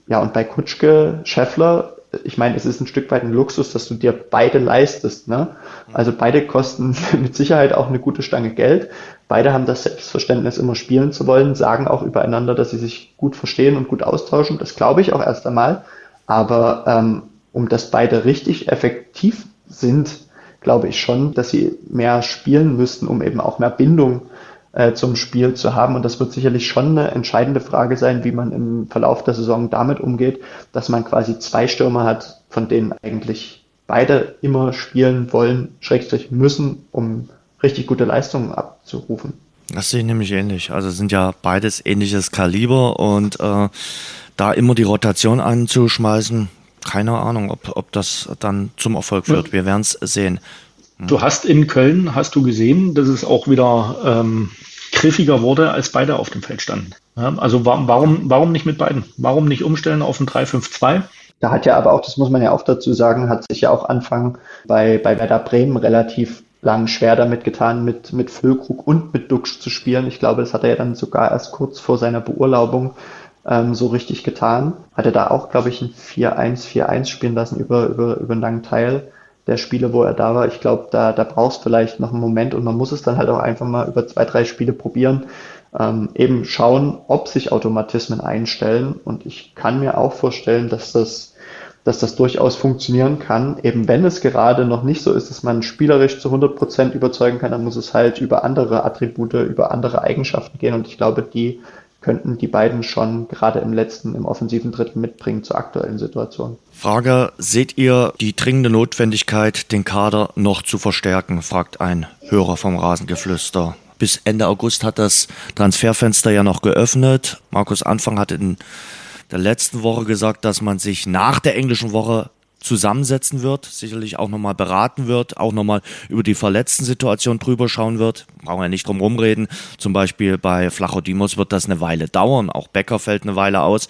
S3: Ja, und bei Kutschke, Scheffler ich meine, es ist ein Stück weit ein Luxus, dass du dir beide leistest. Ne? Also beide kosten mit Sicherheit auch eine gute Stange Geld. Beide haben das Selbstverständnis, immer spielen zu wollen, sagen auch übereinander, dass sie sich gut verstehen und gut austauschen. Das glaube ich auch erst einmal. Aber ähm, um dass beide richtig effektiv sind, glaube ich schon, dass sie mehr spielen müssten, um eben auch mehr Bindung äh, zum Spiel zu haben. Und das wird sicherlich schon eine entscheidende Frage sein, wie man im Verlauf der Saison damit umgeht, dass man quasi zwei Stürmer hat, von denen eigentlich beide immer spielen wollen, schrägstrich müssen, um richtig gute Leistungen abzurufen.
S2: Das sehe ich nämlich ähnlich. Also sind ja beides ähnliches Kaliber und äh, da immer die Rotation anzuschmeißen, keine Ahnung, ob, ob das dann zum Erfolg führt. Wir werden es sehen.
S4: Du hast in Köln, hast du gesehen, dass es auch wieder ähm, griffiger wurde, als beide auf dem Feld standen. Ja, also warum, warum nicht mit beiden? Warum nicht umstellen auf ein 3-5-2?
S3: Da hat ja aber auch, das muss man ja auch dazu sagen, hat sich ja auch Anfang bei, bei Werder Bremen relativ lang schwer damit getan, mit, mit Füllkrug und mit Duxch zu spielen. Ich glaube, das hat er ja dann sogar erst kurz vor seiner Beurlaubung ähm, so richtig getan. Hat er da auch, glaube ich, ein 4-1-4-1 spielen lassen über, über, über einen langen Teil der Spiele, wo er da war. Ich glaube, da, da brauchst vielleicht noch einen Moment und man muss es dann halt auch einfach mal über zwei, drei Spiele probieren. Ähm, eben schauen, ob sich Automatismen einstellen. Und ich kann mir auch vorstellen, dass das, dass das durchaus funktionieren kann. Eben wenn es gerade noch nicht so ist, dass man spielerisch zu 100 Prozent überzeugen kann, dann muss es halt über andere Attribute, über andere Eigenschaften gehen. Und ich glaube, die könnten die beiden schon gerade im letzten, im offensiven Drittel mitbringen zur aktuellen Situation.
S2: Frage, seht ihr die dringende Notwendigkeit, den Kader noch zu verstärken, fragt ein Hörer vom Rasengeflüster. Bis Ende August hat das Transferfenster ja noch geöffnet. Markus Anfang hat in der letzten Woche gesagt, dass man sich nach der englischen Woche zusammensetzen wird, sicherlich auch nochmal beraten wird, auch nochmal über die verletzten Situation drüber schauen wird. Brauchen wir nicht drum rumreden. Zum Beispiel bei Flachodimos wird das eine Weile dauern. Auch Becker fällt eine Weile aus.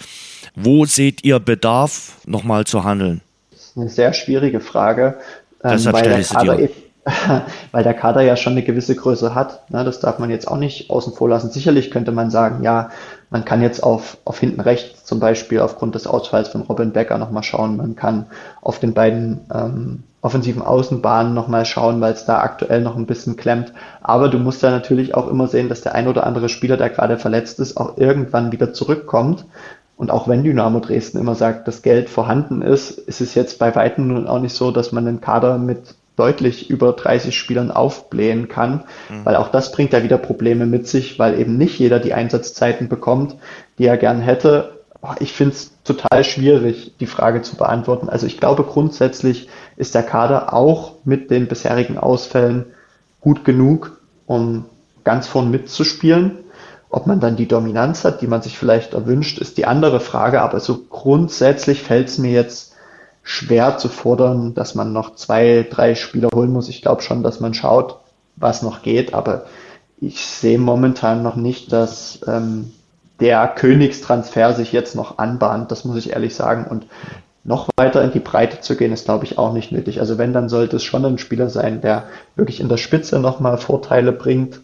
S2: Wo seht ihr Bedarf, nochmal zu handeln?
S3: Das ist eine sehr schwierige Frage.
S2: Ähm, Deshalb
S3: weil,
S2: stelle ich sie dir.
S3: weil der Kader ja schon eine gewisse Größe hat. Ne? Das darf man jetzt auch nicht außen vor lassen. Sicherlich könnte man sagen, ja, man kann jetzt auf, auf hinten rechts zum Beispiel aufgrund des Ausfalls von Robin Becker nochmal schauen. Man kann auf den beiden ähm, offensiven Außenbahnen nochmal schauen, weil es da aktuell noch ein bisschen klemmt. Aber du musst da natürlich auch immer sehen, dass der ein oder andere Spieler, der gerade verletzt ist, auch irgendwann wieder zurückkommt. Und auch wenn Dynamo Dresden immer sagt, dass Geld vorhanden ist, ist es jetzt bei weitem nun auch nicht so, dass man den Kader mit deutlich über 30 Spielern aufblähen kann, mhm. weil auch das bringt ja wieder Probleme mit sich, weil eben nicht jeder die Einsatzzeiten bekommt, die er gern hätte. Ich finde es total schwierig, die Frage zu beantworten. Also ich glaube grundsätzlich ist der Kader auch mit den bisherigen Ausfällen gut genug, um ganz vorn mitzuspielen. Ob man dann die Dominanz hat, die man sich vielleicht erwünscht, ist die andere Frage. Aber so grundsätzlich fällt es mir jetzt schwer zu fordern, dass man noch zwei, drei Spieler holen muss. Ich glaube schon, dass man schaut, was noch geht. Aber ich sehe momentan noch nicht, dass ähm, der Königstransfer sich jetzt noch anbahnt. Das muss ich ehrlich sagen. Und noch weiter in die Breite zu gehen, ist, glaube ich, auch nicht nötig. Also wenn, dann sollte es schon ein Spieler sein, der wirklich in der Spitze nochmal Vorteile bringt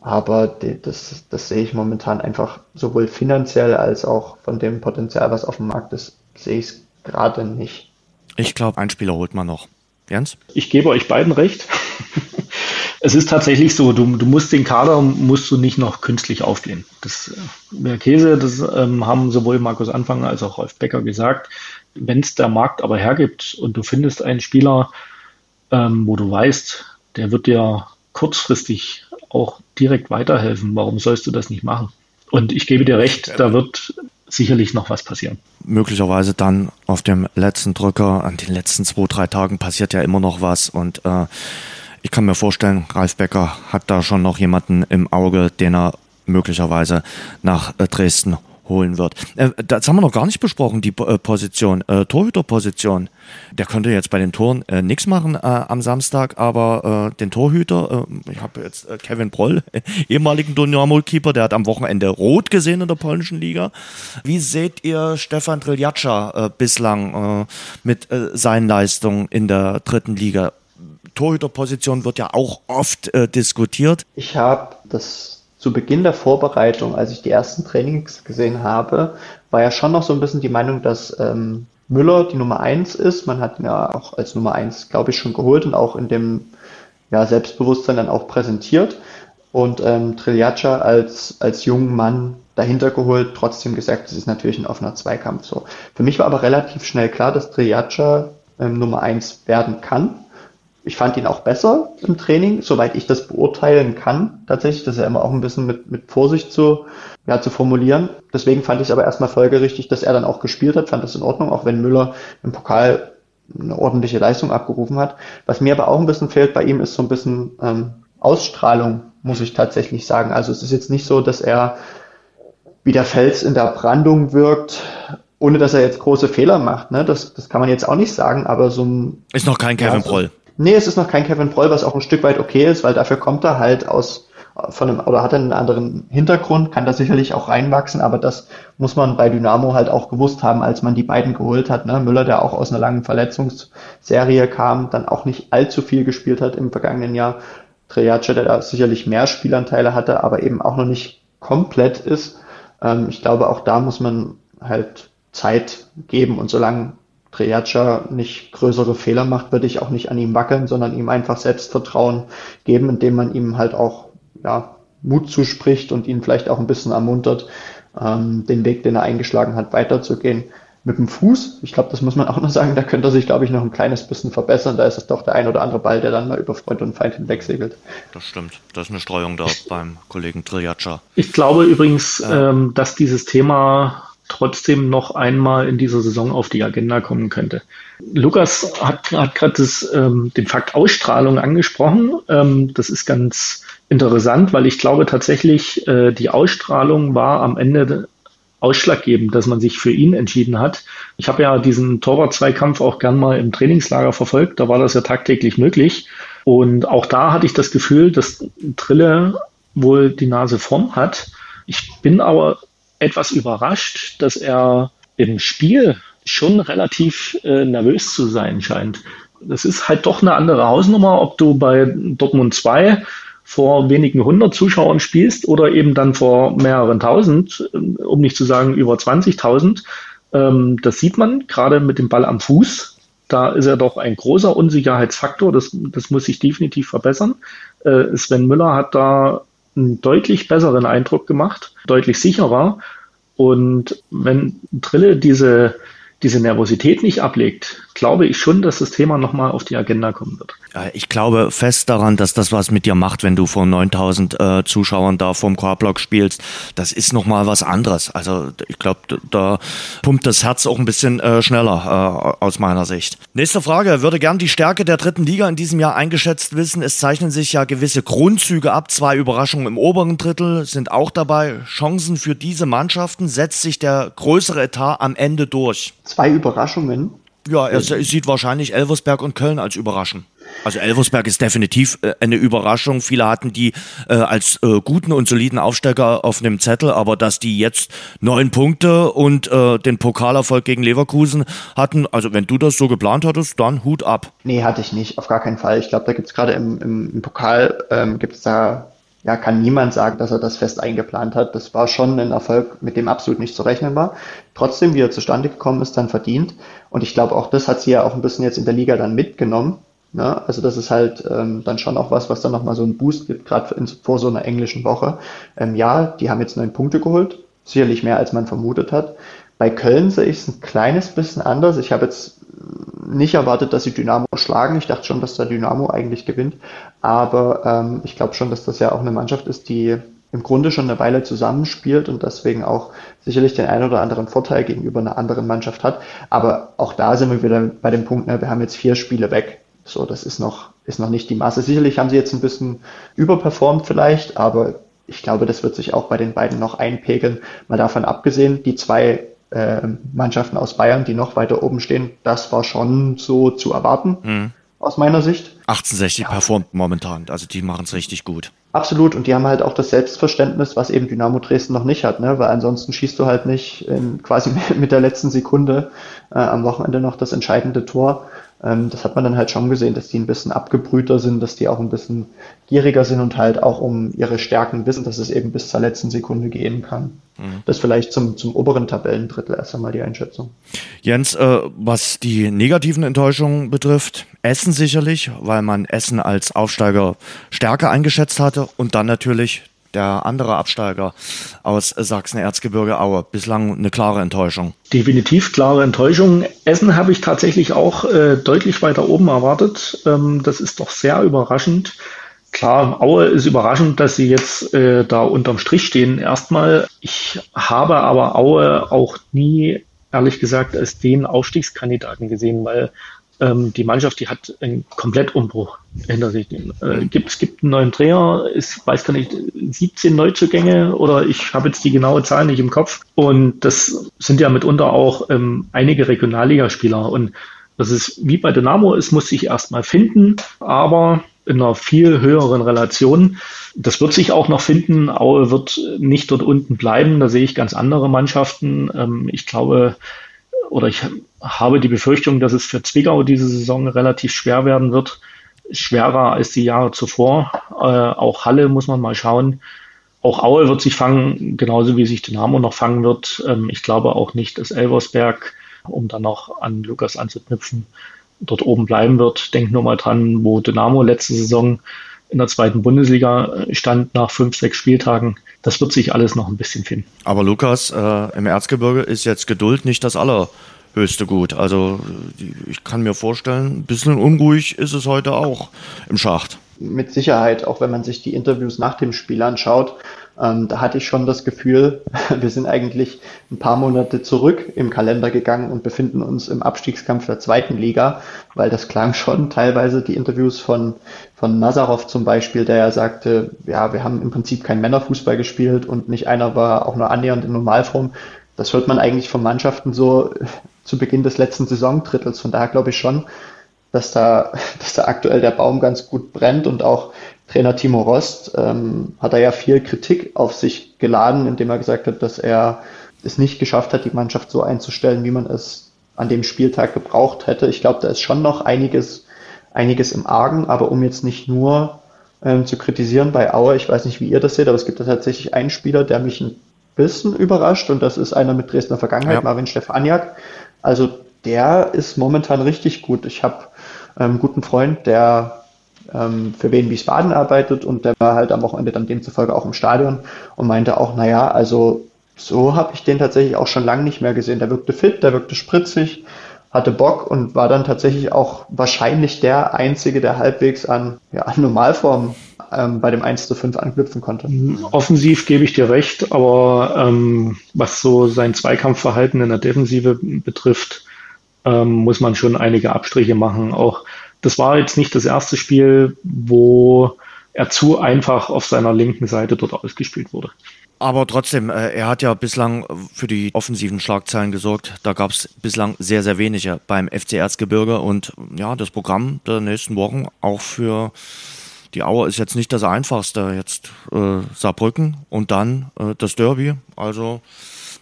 S3: aber das, das sehe ich momentan einfach sowohl finanziell als auch von dem Potenzial, was auf dem Markt ist, sehe ich es gerade nicht.
S2: Ich glaube, ein Spieler holt man noch. Jens?
S4: Ich gebe euch beiden recht. es ist tatsächlich so, du, du musst den Kader musst du nicht noch künstlich aufblähen. Das wäre äh, Käse, das ähm, haben sowohl Markus Anfang als auch Rolf Becker gesagt. Wenn es der Markt aber hergibt und du findest einen Spieler, ähm, wo du weißt, der wird dir kurzfristig auch direkt weiterhelfen. Warum sollst du das nicht machen? Und ich gebe dir recht, da wird sicherlich noch was passieren.
S2: Möglicherweise dann auf dem letzten Drücker, an den letzten zwei, drei Tagen passiert ja immer noch was und äh, ich kann mir vorstellen, Ralf Becker hat da schon noch jemanden im Auge, den er möglicherweise nach äh, Dresden holen wird. Äh, das haben wir noch gar nicht besprochen, die äh, Position, äh, Torhüterposition. Der könnte jetzt bei den Toren äh, nichts machen äh, am Samstag, aber äh, den Torhüter, äh, ich habe jetzt Kevin Broll, ehemaligen Dynamo-Keeper, der hat am Wochenende rot gesehen in der polnischen Liga. Wie seht ihr Stefan Triljatscha bislang mit seinen Leistungen in der dritten Liga? Torhüterposition wird ja auch oft diskutiert.
S3: Ich habe das zu Beginn der Vorbereitung, als ich die ersten Trainings gesehen habe, war ja schon noch so ein bisschen die Meinung, dass ähm, Müller die Nummer eins ist. Man hat ihn ja auch als Nummer eins, glaube ich, schon geholt und auch in dem ja, Selbstbewusstsein dann auch präsentiert. Und ähm, Triljaccia als, als jungen Mann dahinter geholt, trotzdem gesagt, es ist natürlich ein offener Zweikampf. So. Für mich war aber relativ schnell klar, dass Triljaccia ähm, Nummer eins werden kann. Ich fand ihn auch besser im Training, soweit ich das beurteilen kann. Tatsächlich, das ist ja immer auch ein bisschen mit, mit Vorsicht zu, ja, zu formulieren. Deswegen fand ich es aber erstmal folgerichtig, dass er dann auch gespielt hat, fand das in Ordnung, auch wenn Müller im Pokal eine ordentliche Leistung abgerufen hat. Was mir aber auch ein bisschen fehlt bei ihm, ist so ein bisschen ähm, Ausstrahlung, muss ich tatsächlich sagen. Also es ist jetzt nicht so, dass er wie der Fels in der Brandung wirkt, ohne dass er jetzt große Fehler macht. Ne? Das, das kann man jetzt auch nicht sagen, aber so ein...
S2: Ist noch kein Kevin ja, so, Proll.
S3: Nee, es ist noch kein Kevin Proll, was auch ein Stück weit okay ist, weil dafür kommt er halt aus von einem oder hat einen anderen Hintergrund, kann da sicherlich auch reinwachsen, aber das muss man bei Dynamo halt auch gewusst haben, als man die beiden geholt hat. Ne? Müller, der auch aus einer langen Verletzungsserie kam, dann auch nicht allzu viel gespielt hat im vergangenen Jahr. Triace, der da sicherlich mehr Spielanteile hatte, aber eben auch noch nicht komplett ist. Ähm, ich glaube, auch da muss man halt Zeit geben und solange Triaca nicht größere Fehler macht, würde ich auch nicht an ihm wackeln, sondern ihm einfach Selbstvertrauen geben, indem man ihm halt auch ja, Mut zuspricht und ihn vielleicht auch ein bisschen ermuntert, ähm, den Weg, den er eingeschlagen hat, weiterzugehen. Mit dem Fuß, ich glaube, das muss man auch noch sagen, da könnte er sich, glaube ich, noch ein kleines bisschen verbessern. Da ist es doch der ein oder andere Ball, der dann mal über Freund und Feind hinweg segelt.
S2: Das stimmt. Da ist eine Streuung da beim Kollegen Triaca.
S4: Ich glaube übrigens, ja. ähm, dass dieses Thema trotzdem noch einmal in dieser Saison auf die Agenda kommen könnte. Lukas hat, hat gerade ähm, den Fakt Ausstrahlung angesprochen. Ähm, das ist ganz interessant, weil ich glaube tatsächlich, äh, die Ausstrahlung war am Ende ausschlaggebend, dass man sich für ihn entschieden hat. Ich habe ja diesen Torwart-Zweikampf auch gern mal im Trainingslager verfolgt. Da war das ja tagtäglich möglich. Und auch da hatte ich das Gefühl, dass Trille wohl die Nase vorn hat. Ich bin aber etwas überrascht, dass er im Spiel schon relativ äh, nervös zu sein scheint. Das ist halt doch eine andere Hausnummer, ob du bei Dortmund 2 vor wenigen hundert Zuschauern spielst oder eben dann vor mehreren tausend, äh, um nicht zu sagen über 20.000. Ähm, das sieht man gerade mit dem Ball am Fuß. Da ist er doch ein großer Unsicherheitsfaktor. Das, das muss sich definitiv verbessern. Äh, Sven Müller hat da einen deutlich besseren Eindruck gemacht, deutlich sicherer. Und wenn Trille diese, diese Nervosität nicht ablegt, glaube ich schon, dass das Thema nochmal auf die Agenda kommen wird.
S2: Ich glaube fest daran, dass das was mit dir macht, wenn du vor 9000 äh, Zuschauern da vorm Chorblock spielst. Das ist nochmal was anderes. Also ich glaube, da pumpt das Herz auch ein bisschen äh, schneller äh, aus meiner Sicht. Nächste Frage. Würde gern die Stärke der dritten Liga in diesem Jahr eingeschätzt wissen. Es zeichnen sich ja gewisse Grundzüge ab. Zwei Überraschungen im oberen Drittel sind auch dabei. Chancen für diese Mannschaften. Setzt sich der größere Etat am Ende durch?
S3: Zwei Überraschungen?
S2: Ja, er sieht wahrscheinlich Elversberg und Köln als Überraschung. Also Elversberg ist definitiv äh, eine Überraschung. Viele hatten die äh, als äh, guten und soliden Aufsteiger auf dem Zettel, aber dass die jetzt neun Punkte und äh, den Pokalerfolg gegen Leverkusen hatten, also wenn du das so geplant hattest, dann Hut ab.
S3: Nee, hatte ich nicht, auf gar keinen Fall. Ich glaube, da gibt es gerade im, im, im, Pokal, ähm, gibt es da ja, kann niemand sagen, dass er das fest eingeplant hat. Das war schon ein Erfolg, mit dem absolut nicht zu rechnen war. Trotzdem, wie er zustande gekommen ist, dann verdient. Und ich glaube, auch das hat sie ja auch ein bisschen jetzt in der Liga dann mitgenommen. Ja, also das ist halt ähm, dann schon auch was, was dann nochmal so einen Boost gibt, gerade vor so einer englischen Woche. Ähm, ja, die haben jetzt neun Punkte geholt, sicherlich mehr, als man vermutet hat. Bei Köln sehe ich es ein kleines bisschen anders. Ich habe jetzt nicht erwartet, dass sie Dynamo schlagen. Ich dachte schon, dass der Dynamo eigentlich gewinnt. Aber ähm, ich glaube schon, dass das ja auch eine Mannschaft ist, die im Grunde schon eine Weile zusammenspielt und deswegen auch sicherlich den einen oder anderen Vorteil gegenüber einer anderen Mannschaft hat. Aber auch da sind wir wieder bei dem Punkt, ne, wir haben jetzt vier Spiele weg. So, das ist noch, ist noch nicht die Masse. Sicherlich haben sie jetzt ein bisschen überperformt vielleicht, aber ich glaube, das wird sich auch bei den beiden noch einpegeln. Mal davon abgesehen, die zwei äh, Mannschaften aus Bayern, die noch weiter oben stehen, das war schon so zu erwarten, mhm. aus meiner Sicht.
S2: 1860 ja. performt momentan, also die machen es richtig gut.
S3: Absolut, und die haben halt auch das Selbstverständnis, was eben Dynamo Dresden noch nicht hat, ne? weil ansonsten schießt du halt nicht in, quasi mit der letzten Sekunde äh, am Wochenende noch das entscheidende Tor. Ähm, das hat man dann halt schon gesehen, dass die ein bisschen abgebrühter sind, dass die auch ein bisschen gieriger sind und halt auch um ihre Stärken wissen, dass es eben bis zur letzten Sekunde gehen kann. Mhm. Das vielleicht zum, zum oberen Tabellendrittel erst einmal die Einschätzung.
S2: Jens, äh, was die negativen Enttäuschungen betrifft, Essen sicherlich, weil man Essen als Aufsteiger stärker eingeschätzt hatte und dann natürlich der andere Absteiger aus Sachsen-Erzgebirge Aue. Bislang eine klare Enttäuschung.
S4: Definitiv klare Enttäuschung. Essen habe ich tatsächlich auch äh, deutlich weiter oben erwartet. Ähm, das ist doch sehr überraschend. Klar, Aue ist überraschend, dass sie jetzt äh, da unterm Strich stehen. Erstmal, ich habe aber Aue auch nie, ehrlich gesagt, als den Aufstiegskandidaten gesehen, weil ähm, die Mannschaft, die hat einen Komplettumbruch hinter sich. Äh, gibt, es gibt einen neuen Trainer, ich weiß gar nicht, 17 Neuzugänge oder ich habe jetzt die genaue Zahl nicht im Kopf. Und das sind ja mitunter auch ähm, einige Regionalligaspieler. Und das ist wie bei Dynamo, es muss sich erstmal finden, aber in einer viel höheren Relation. Das wird sich auch noch finden. Aue wird nicht dort unten bleiben. Da sehe ich ganz andere Mannschaften. Ähm, ich glaube, oder ich habe die Befürchtung, dass es für Zwickau diese Saison relativ schwer werden wird. Schwerer als die Jahre zuvor. Äh, auch Halle muss man mal schauen. Auch Aue wird sich fangen, genauso wie sich Dynamo noch fangen wird. Ähm, ich glaube auch nicht, dass Elversberg, um dann noch an Lukas anzuknüpfen, dort oben bleiben wird. Denk nur mal dran, wo Dynamo letzte Saison in der zweiten Bundesliga stand nach fünf, sechs Spieltagen. Das wird sich alles noch ein bisschen finden.
S2: Aber Lukas, äh, im Erzgebirge ist jetzt Geduld nicht das allerhöchste Gut. Also ich kann mir vorstellen, ein bisschen unruhig ist es heute auch im Schacht.
S3: Mit Sicherheit, auch wenn man sich die Interviews nach dem Spiel anschaut, ähm, da hatte ich schon das Gefühl, wir sind eigentlich ein paar Monate zurück im Kalender gegangen und befinden uns im Abstiegskampf der zweiten Liga, weil das klang schon teilweise die Interviews von, von Nazarov zum Beispiel, der ja sagte, ja, wir haben im Prinzip kein Männerfußball gespielt und nicht einer war auch nur annähernd in Normalform. Das hört man eigentlich von Mannschaften so zu Beginn des letzten Saisondrittels. Von daher glaube ich schon, dass da, dass da aktuell der Baum ganz gut brennt und auch Trainer Timo Rost ähm, hat er ja viel Kritik auf sich geladen, indem er gesagt hat, dass er es nicht geschafft hat, die Mannschaft so einzustellen, wie man es an dem Spieltag gebraucht hätte. Ich glaube, da ist schon noch einiges, einiges im Argen, aber um jetzt nicht nur ähm, zu kritisieren bei Aue, ich weiß nicht, wie ihr das seht, aber es gibt da tatsächlich einen Spieler, der mich ein bisschen überrascht und das ist einer mit Dresdner Vergangenheit, ja. Marvin Stefaniak. Also der ist momentan richtig gut. Ich habe ähm, einen guten Freund, der ähm, für Wien Wiesbaden arbeitet und der war halt am Wochenende dann demzufolge auch im Stadion und meinte auch, naja, also So habe ich den tatsächlich auch schon lange nicht mehr gesehen. Der wirkte fit, der wirkte spritzig, hatte Bock und war dann tatsächlich auch wahrscheinlich der Einzige, der halbwegs an, ja, an Normalform ähm, bei dem 1 zu 5 anknüpfen konnte.
S4: Offensiv gebe ich dir recht, aber ähm, was so sein Zweikampfverhalten in der Defensive betrifft, ähm, muss man schon einige Abstriche machen. Auch das war jetzt nicht das erste Spiel, wo er zu einfach auf seiner linken Seite dort ausgespielt wurde.
S2: Aber trotzdem, äh, er hat ja bislang für die offensiven Schlagzeilen gesorgt. Da gab es bislang sehr, sehr wenige beim FC Erzgebirge. Und ja, das Programm der nächsten Wochen auch für die Auer ist jetzt nicht das einfachste. Jetzt äh, Saarbrücken und dann äh, das Derby. Also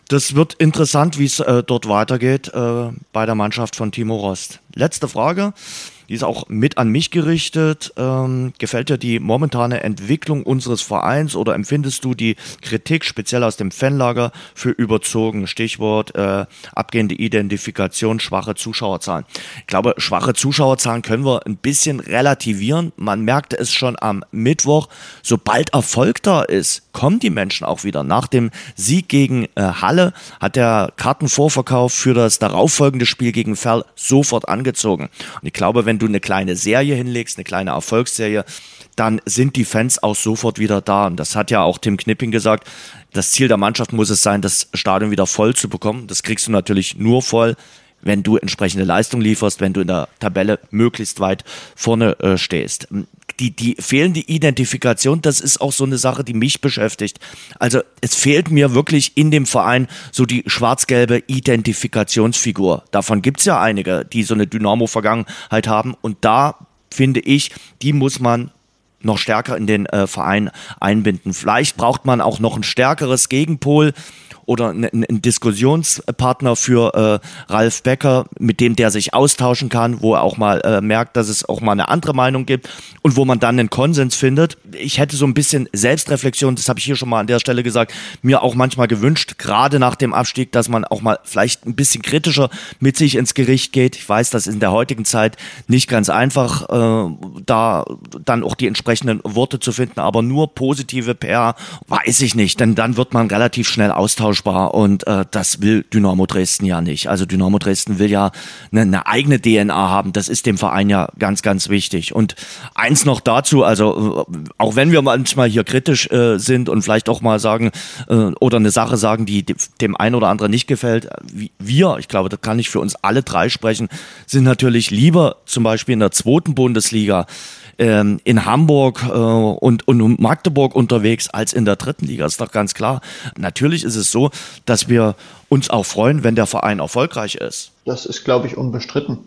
S2: das wird interessant, wie es äh, dort weitergeht äh, bei der Mannschaft von Timo Rost. Letzte Frage. Die ist auch mit an mich gerichtet. Ähm, gefällt dir die momentane Entwicklung unseres Vereins oder empfindest du die Kritik speziell aus dem Fanlager für überzogen? Stichwort äh, abgehende Identifikation, schwache Zuschauerzahlen. Ich glaube, schwache Zuschauerzahlen können wir ein bisschen relativieren. Man merkte es schon am Mittwoch. Sobald Erfolg da ist, kommen die Menschen auch wieder. Nach dem Sieg gegen äh, Halle hat der Kartenvorverkauf für das darauffolgende Spiel gegen Ferl sofort angezogen. Und ich glaube, wenn wenn du eine kleine Serie hinlegst, eine kleine Erfolgsserie, dann sind die Fans auch sofort wieder da. Und das hat ja auch Tim Knipping gesagt. Das Ziel der Mannschaft muss es sein, das Stadion wieder voll zu bekommen. Das kriegst du natürlich nur voll, wenn du entsprechende Leistung lieferst, wenn du in der Tabelle möglichst weit vorne äh, stehst die, die fehlende Identifikation, das ist auch so eine Sache, die mich beschäftigt. Also es fehlt mir wirklich in dem Verein so die schwarz-gelbe Identifikationsfigur. Davon gibt's ja einige, die so eine Dynamo-Vergangenheit haben. Und da finde ich, die muss man noch stärker in den äh, Verein einbinden. Vielleicht braucht man auch noch ein stärkeres Gegenpol oder ein, Diskussionspartner für äh, Ralf Becker, mit dem der sich austauschen kann, wo er auch mal äh, merkt, dass es auch mal eine andere Meinung gibt und wo man dann einen Konsens findet. Ich hätte so ein bisschen Selbstreflexion, das habe ich hier schon mal an der Stelle gesagt, mir auch manchmal gewünscht, gerade nach dem Abstieg, dass man auch mal vielleicht ein bisschen kritischer mit sich ins Gericht geht. Ich weiß, das ist in der heutigen Zeit nicht ganz einfach, äh, da dann auch die entsprechenden Worte zu finden, aber nur positive PR weiß ich nicht, denn dann wird man relativ schnell austauschen austauschbar und äh, das will Dynamo Dresden ja nicht. Also Dynamo Dresden will ja eine, eine eigene DNA haben. Das ist dem Verein ja ganz, ganz wichtig. Und eins noch dazu, also äh, auch wenn wir manchmal hier kritisch äh, sind und vielleicht auch mal sagen äh, oder eine Sache sagen, die dem einen oder anderen nicht gefällt, wir, ich glaube, das kann ich für uns alle drei sprechen, sind natürlich lieber zum Beispiel in der zweiten Bundesliga ähm, in Hamburg äh, und, und Magdeburg unterwegs als in der dritten Liga. Ist doch ganz klar. Natürlich ist es so, dass wir uns auch freuen, wenn der Verein erfolgreich ist.
S3: Das ist, glaube ich, unbestritten.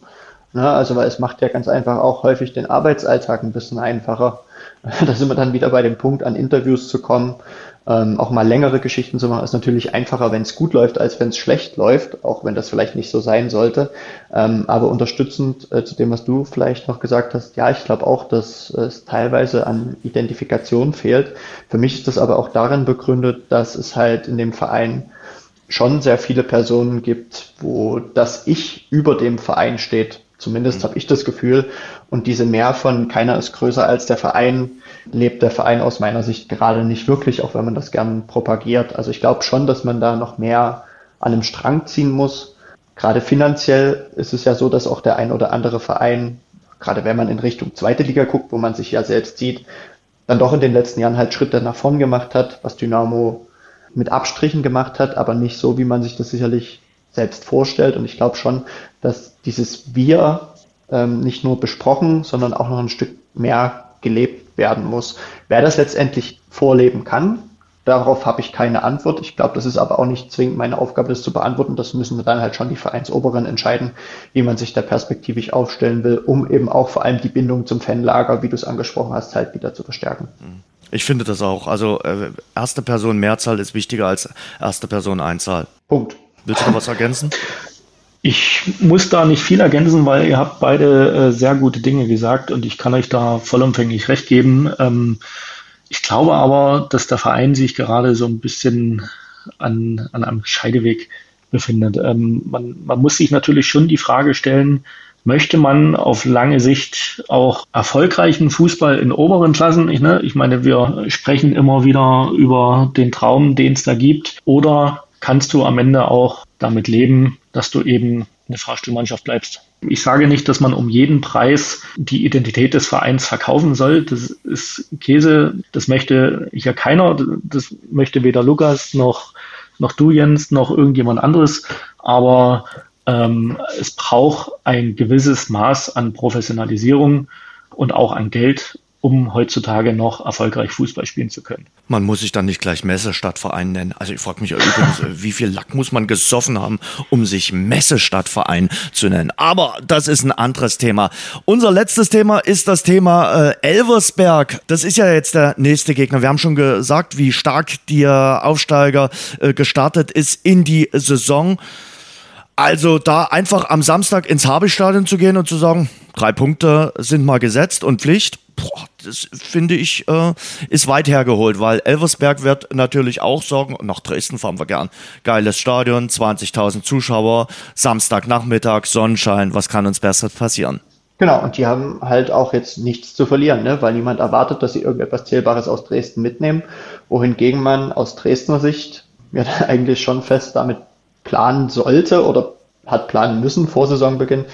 S3: Na, also, weil es macht ja ganz einfach auch häufig den Arbeitsalltag ein bisschen einfacher. Da sind wir dann wieder bei dem Punkt, an Interviews zu kommen ähm, auch mal längere Geschichten zu machen, ist natürlich einfacher, wenn es gut läuft, als wenn es schlecht läuft, auch wenn das vielleicht nicht so sein sollte. Ähm, aber unterstützend äh, zu dem, was du vielleicht noch gesagt hast, ja, ich glaube auch, dass es teilweise an Identifikation fehlt. Für mich ist das aber auch darin begründet, dass es halt in dem Verein schon sehr viele Personen gibt, wo das Ich über dem Verein steht. Zumindest mhm. habe ich das Gefühl. Und diese mehr von keiner ist größer als der Verein lebt der Verein aus meiner Sicht gerade nicht wirklich, auch wenn man das gern propagiert. Also ich glaube schon, dass man da noch mehr an einem Strang ziehen muss. Gerade finanziell ist es ja so, dass auch der ein oder andere Verein, gerade wenn man in Richtung zweite Liga guckt, wo man sich ja selbst sieht, dann doch in den letzten Jahren halt Schritte nach vorn gemacht hat, was Dynamo mit Abstrichen gemacht hat, aber nicht so, wie man sich das sicherlich selbst vorstellt. Und ich glaube schon, dass dieses Wir ähm, nicht nur besprochen, sondern auch noch ein Stück mehr gelebt werden muss. Wer das letztendlich vorleben kann, darauf habe ich keine Antwort. Ich glaube, das ist aber auch nicht zwingend meine Aufgabe, das zu beantworten. Das müssen dann halt schon die Vereinsoberen entscheiden, wie man sich da perspektivisch aufstellen will, um eben auch vor allem die Bindung zum Fanlager, wie du es angesprochen hast, halt wieder zu verstärken.
S2: Ich finde das auch. Also äh, erste Person Mehrzahl ist wichtiger als erste Person Einzahl.
S3: Punkt.
S2: Willst du noch was ergänzen?
S4: Ich muss da nicht viel ergänzen, weil ihr habt beide äh, sehr gute Dinge gesagt und ich kann euch da vollumfänglich recht geben. Ähm, ich glaube aber, dass der Verein sich gerade so ein bisschen an, an einem Scheideweg befindet. Ähm, man, man muss sich natürlich schon die Frage stellen, möchte man auf lange Sicht auch erfolgreichen Fußball in oberen Klassen? Ich, ne, ich meine, wir sprechen immer wieder über den Traum, den es da gibt. Oder kannst du am Ende auch damit leben, dass du eben eine Fahrstuhlmannschaft bleibst? Ich sage nicht, dass man um jeden Preis die Identität des Vereins verkaufen soll. Das ist Käse. Das möchte ja keiner. Das möchte weder Lukas noch, noch du, Jens, noch irgendjemand anderes. Aber ähm, es braucht ein gewisses Maß an Professionalisierung und auch an Geld, um heutzutage noch erfolgreich Fußball spielen zu können.
S2: Man muss sich dann nicht gleich Messestadtverein nennen. Also ich frage mich übrigens, wie viel Lack muss man gesoffen haben, um sich Messestadtverein zu nennen. Aber das ist ein anderes Thema. Unser letztes Thema ist das Thema äh, Elversberg. Das ist ja jetzt der nächste Gegner. Wir haben schon gesagt, wie stark der Aufsteiger äh, gestartet ist in die Saison. Also da einfach am Samstag ins Habestadion zu gehen und zu sagen, drei Punkte sind mal gesetzt und Pflicht, boah, das finde ich, äh, ist weit hergeholt, weil Elversberg wird natürlich auch sorgen, nach Dresden fahren wir gern. Geiles Stadion, 20.000 Zuschauer, Samstagnachmittag, Sonnenschein, was kann uns besser passieren?
S3: Genau, und die haben halt auch jetzt nichts zu verlieren, ne? weil niemand erwartet, dass sie irgendetwas Zählbares aus Dresden mitnehmen, wohingegen man aus Dresdner Sicht ja eigentlich schon fest damit planen sollte oder hat planen müssen vor Saisonbeginn,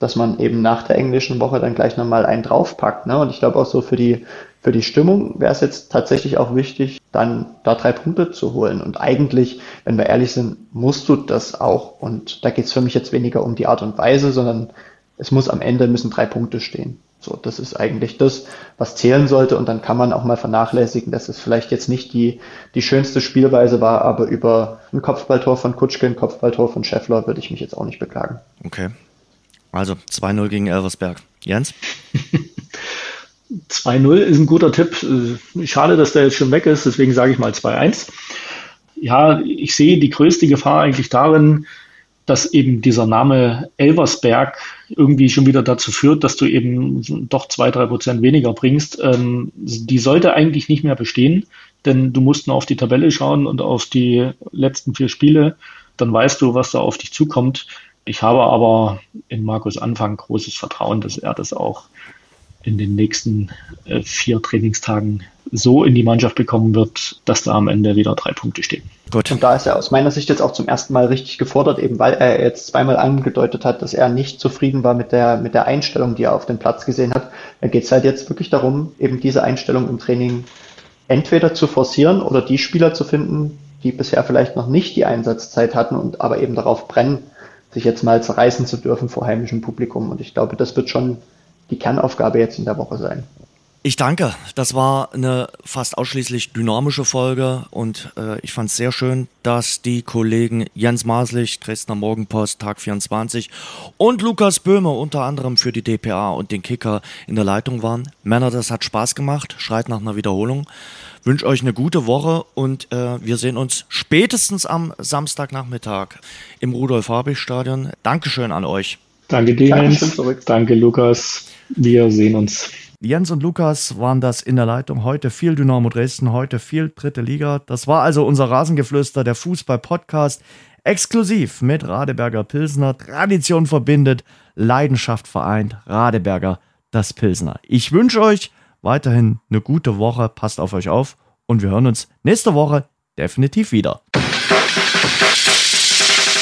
S3: dass man eben nach der englischen Woche dann gleich nochmal einen draufpackt. Ne? Und ich glaube auch so für die, für die Stimmung wäre es jetzt tatsächlich auch wichtig, dann da drei Punkte zu holen. Und eigentlich, wenn wir ehrlich sind, musst du das auch. Und da geht es für mich jetzt weniger um die Art und Weise, sondern es muss am Ende müssen drei Punkte stehen. So, das ist eigentlich das, was zählen sollte. Und dann kann man auch mal vernachlässigen, dass es vielleicht jetzt nicht die, die schönste Spielweise war, aber über ein Kopfballtor von Kutschke, ein Kopfballtor von Scheffler würde ich mich jetzt auch nicht beklagen.
S2: Okay. Also 2-0 gegen Elversberg. Jens?
S4: 2-0 ist ein guter Tipp. Schade, dass der jetzt schon weg ist, deswegen sage ich mal 2-1. Ja, ich sehe die größte Gefahr eigentlich darin, dass eben dieser Name Elversberg irgendwie schon wieder dazu führt, dass du eben doch zwei, drei Prozent weniger bringst. Ähm, die sollte eigentlich nicht mehr bestehen, denn du musst nur auf die Tabelle schauen und auf die letzten vier Spiele. Dann weißt du, was da auf dich zukommt. Ich habe aber in Markus Anfang großes Vertrauen, dass er das auch in den nächsten äh, vier Trainingstagen so in die Mannschaft bekommen wird, dass da am Ende wieder drei Punkte stehen.
S3: Gut. Und da ist er aus meiner Sicht jetzt auch zum ersten Mal richtig gefordert, eben weil er jetzt zweimal angedeutet hat, dass er nicht zufrieden war mit der, mit der Einstellung, die er auf dem Platz gesehen hat. Da geht es halt jetzt wirklich darum, eben diese Einstellung im Training entweder zu forcieren oder die Spieler zu finden, die bisher vielleicht noch nicht die Einsatzzeit hatten und aber eben darauf brennen, sich jetzt mal zerreißen zu dürfen vor heimischem Publikum. Und ich glaube, das wird schon die Kernaufgabe jetzt in der Woche sein.
S2: Ich danke. Das war eine fast ausschließlich dynamische Folge und äh, ich fand es sehr schön, dass die Kollegen Jens Maslich, Dresdner Morgenpost, Tag 24 und Lukas Böhme unter anderem für die DPA und den Kicker in der Leitung waren. Männer, das hat Spaß gemacht. Schreit nach einer Wiederholung. Wünsche euch eine gute Woche und äh, wir sehen uns spätestens am Samstagnachmittag im Rudolf-Habich-Stadion. Dankeschön an euch.
S4: Danke dir, Jens. Danke, Lukas. Wir sehen uns.
S2: Jens und Lukas waren das in der Leitung. Heute viel Dynamo Dresden, heute viel dritte Liga. Das war also unser Rasengeflüster, der Fußball-Podcast. Exklusiv mit Radeberger Pilsner. Tradition verbindet, Leidenschaft vereint. Radeberger, das Pilsner. Ich wünsche euch weiterhin eine gute Woche. Passt auf euch auf und wir hören uns nächste Woche definitiv wieder.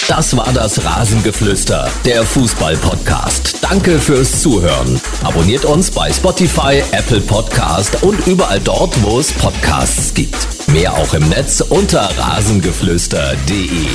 S1: Das war das Rasengeflüster, der Fußball-Podcast. Danke fürs Zuhören. Abonniert uns bei Spotify, Apple Podcast und überall dort, wo es Podcasts gibt. Mehr auch im Netz unter rasengeflüster.de.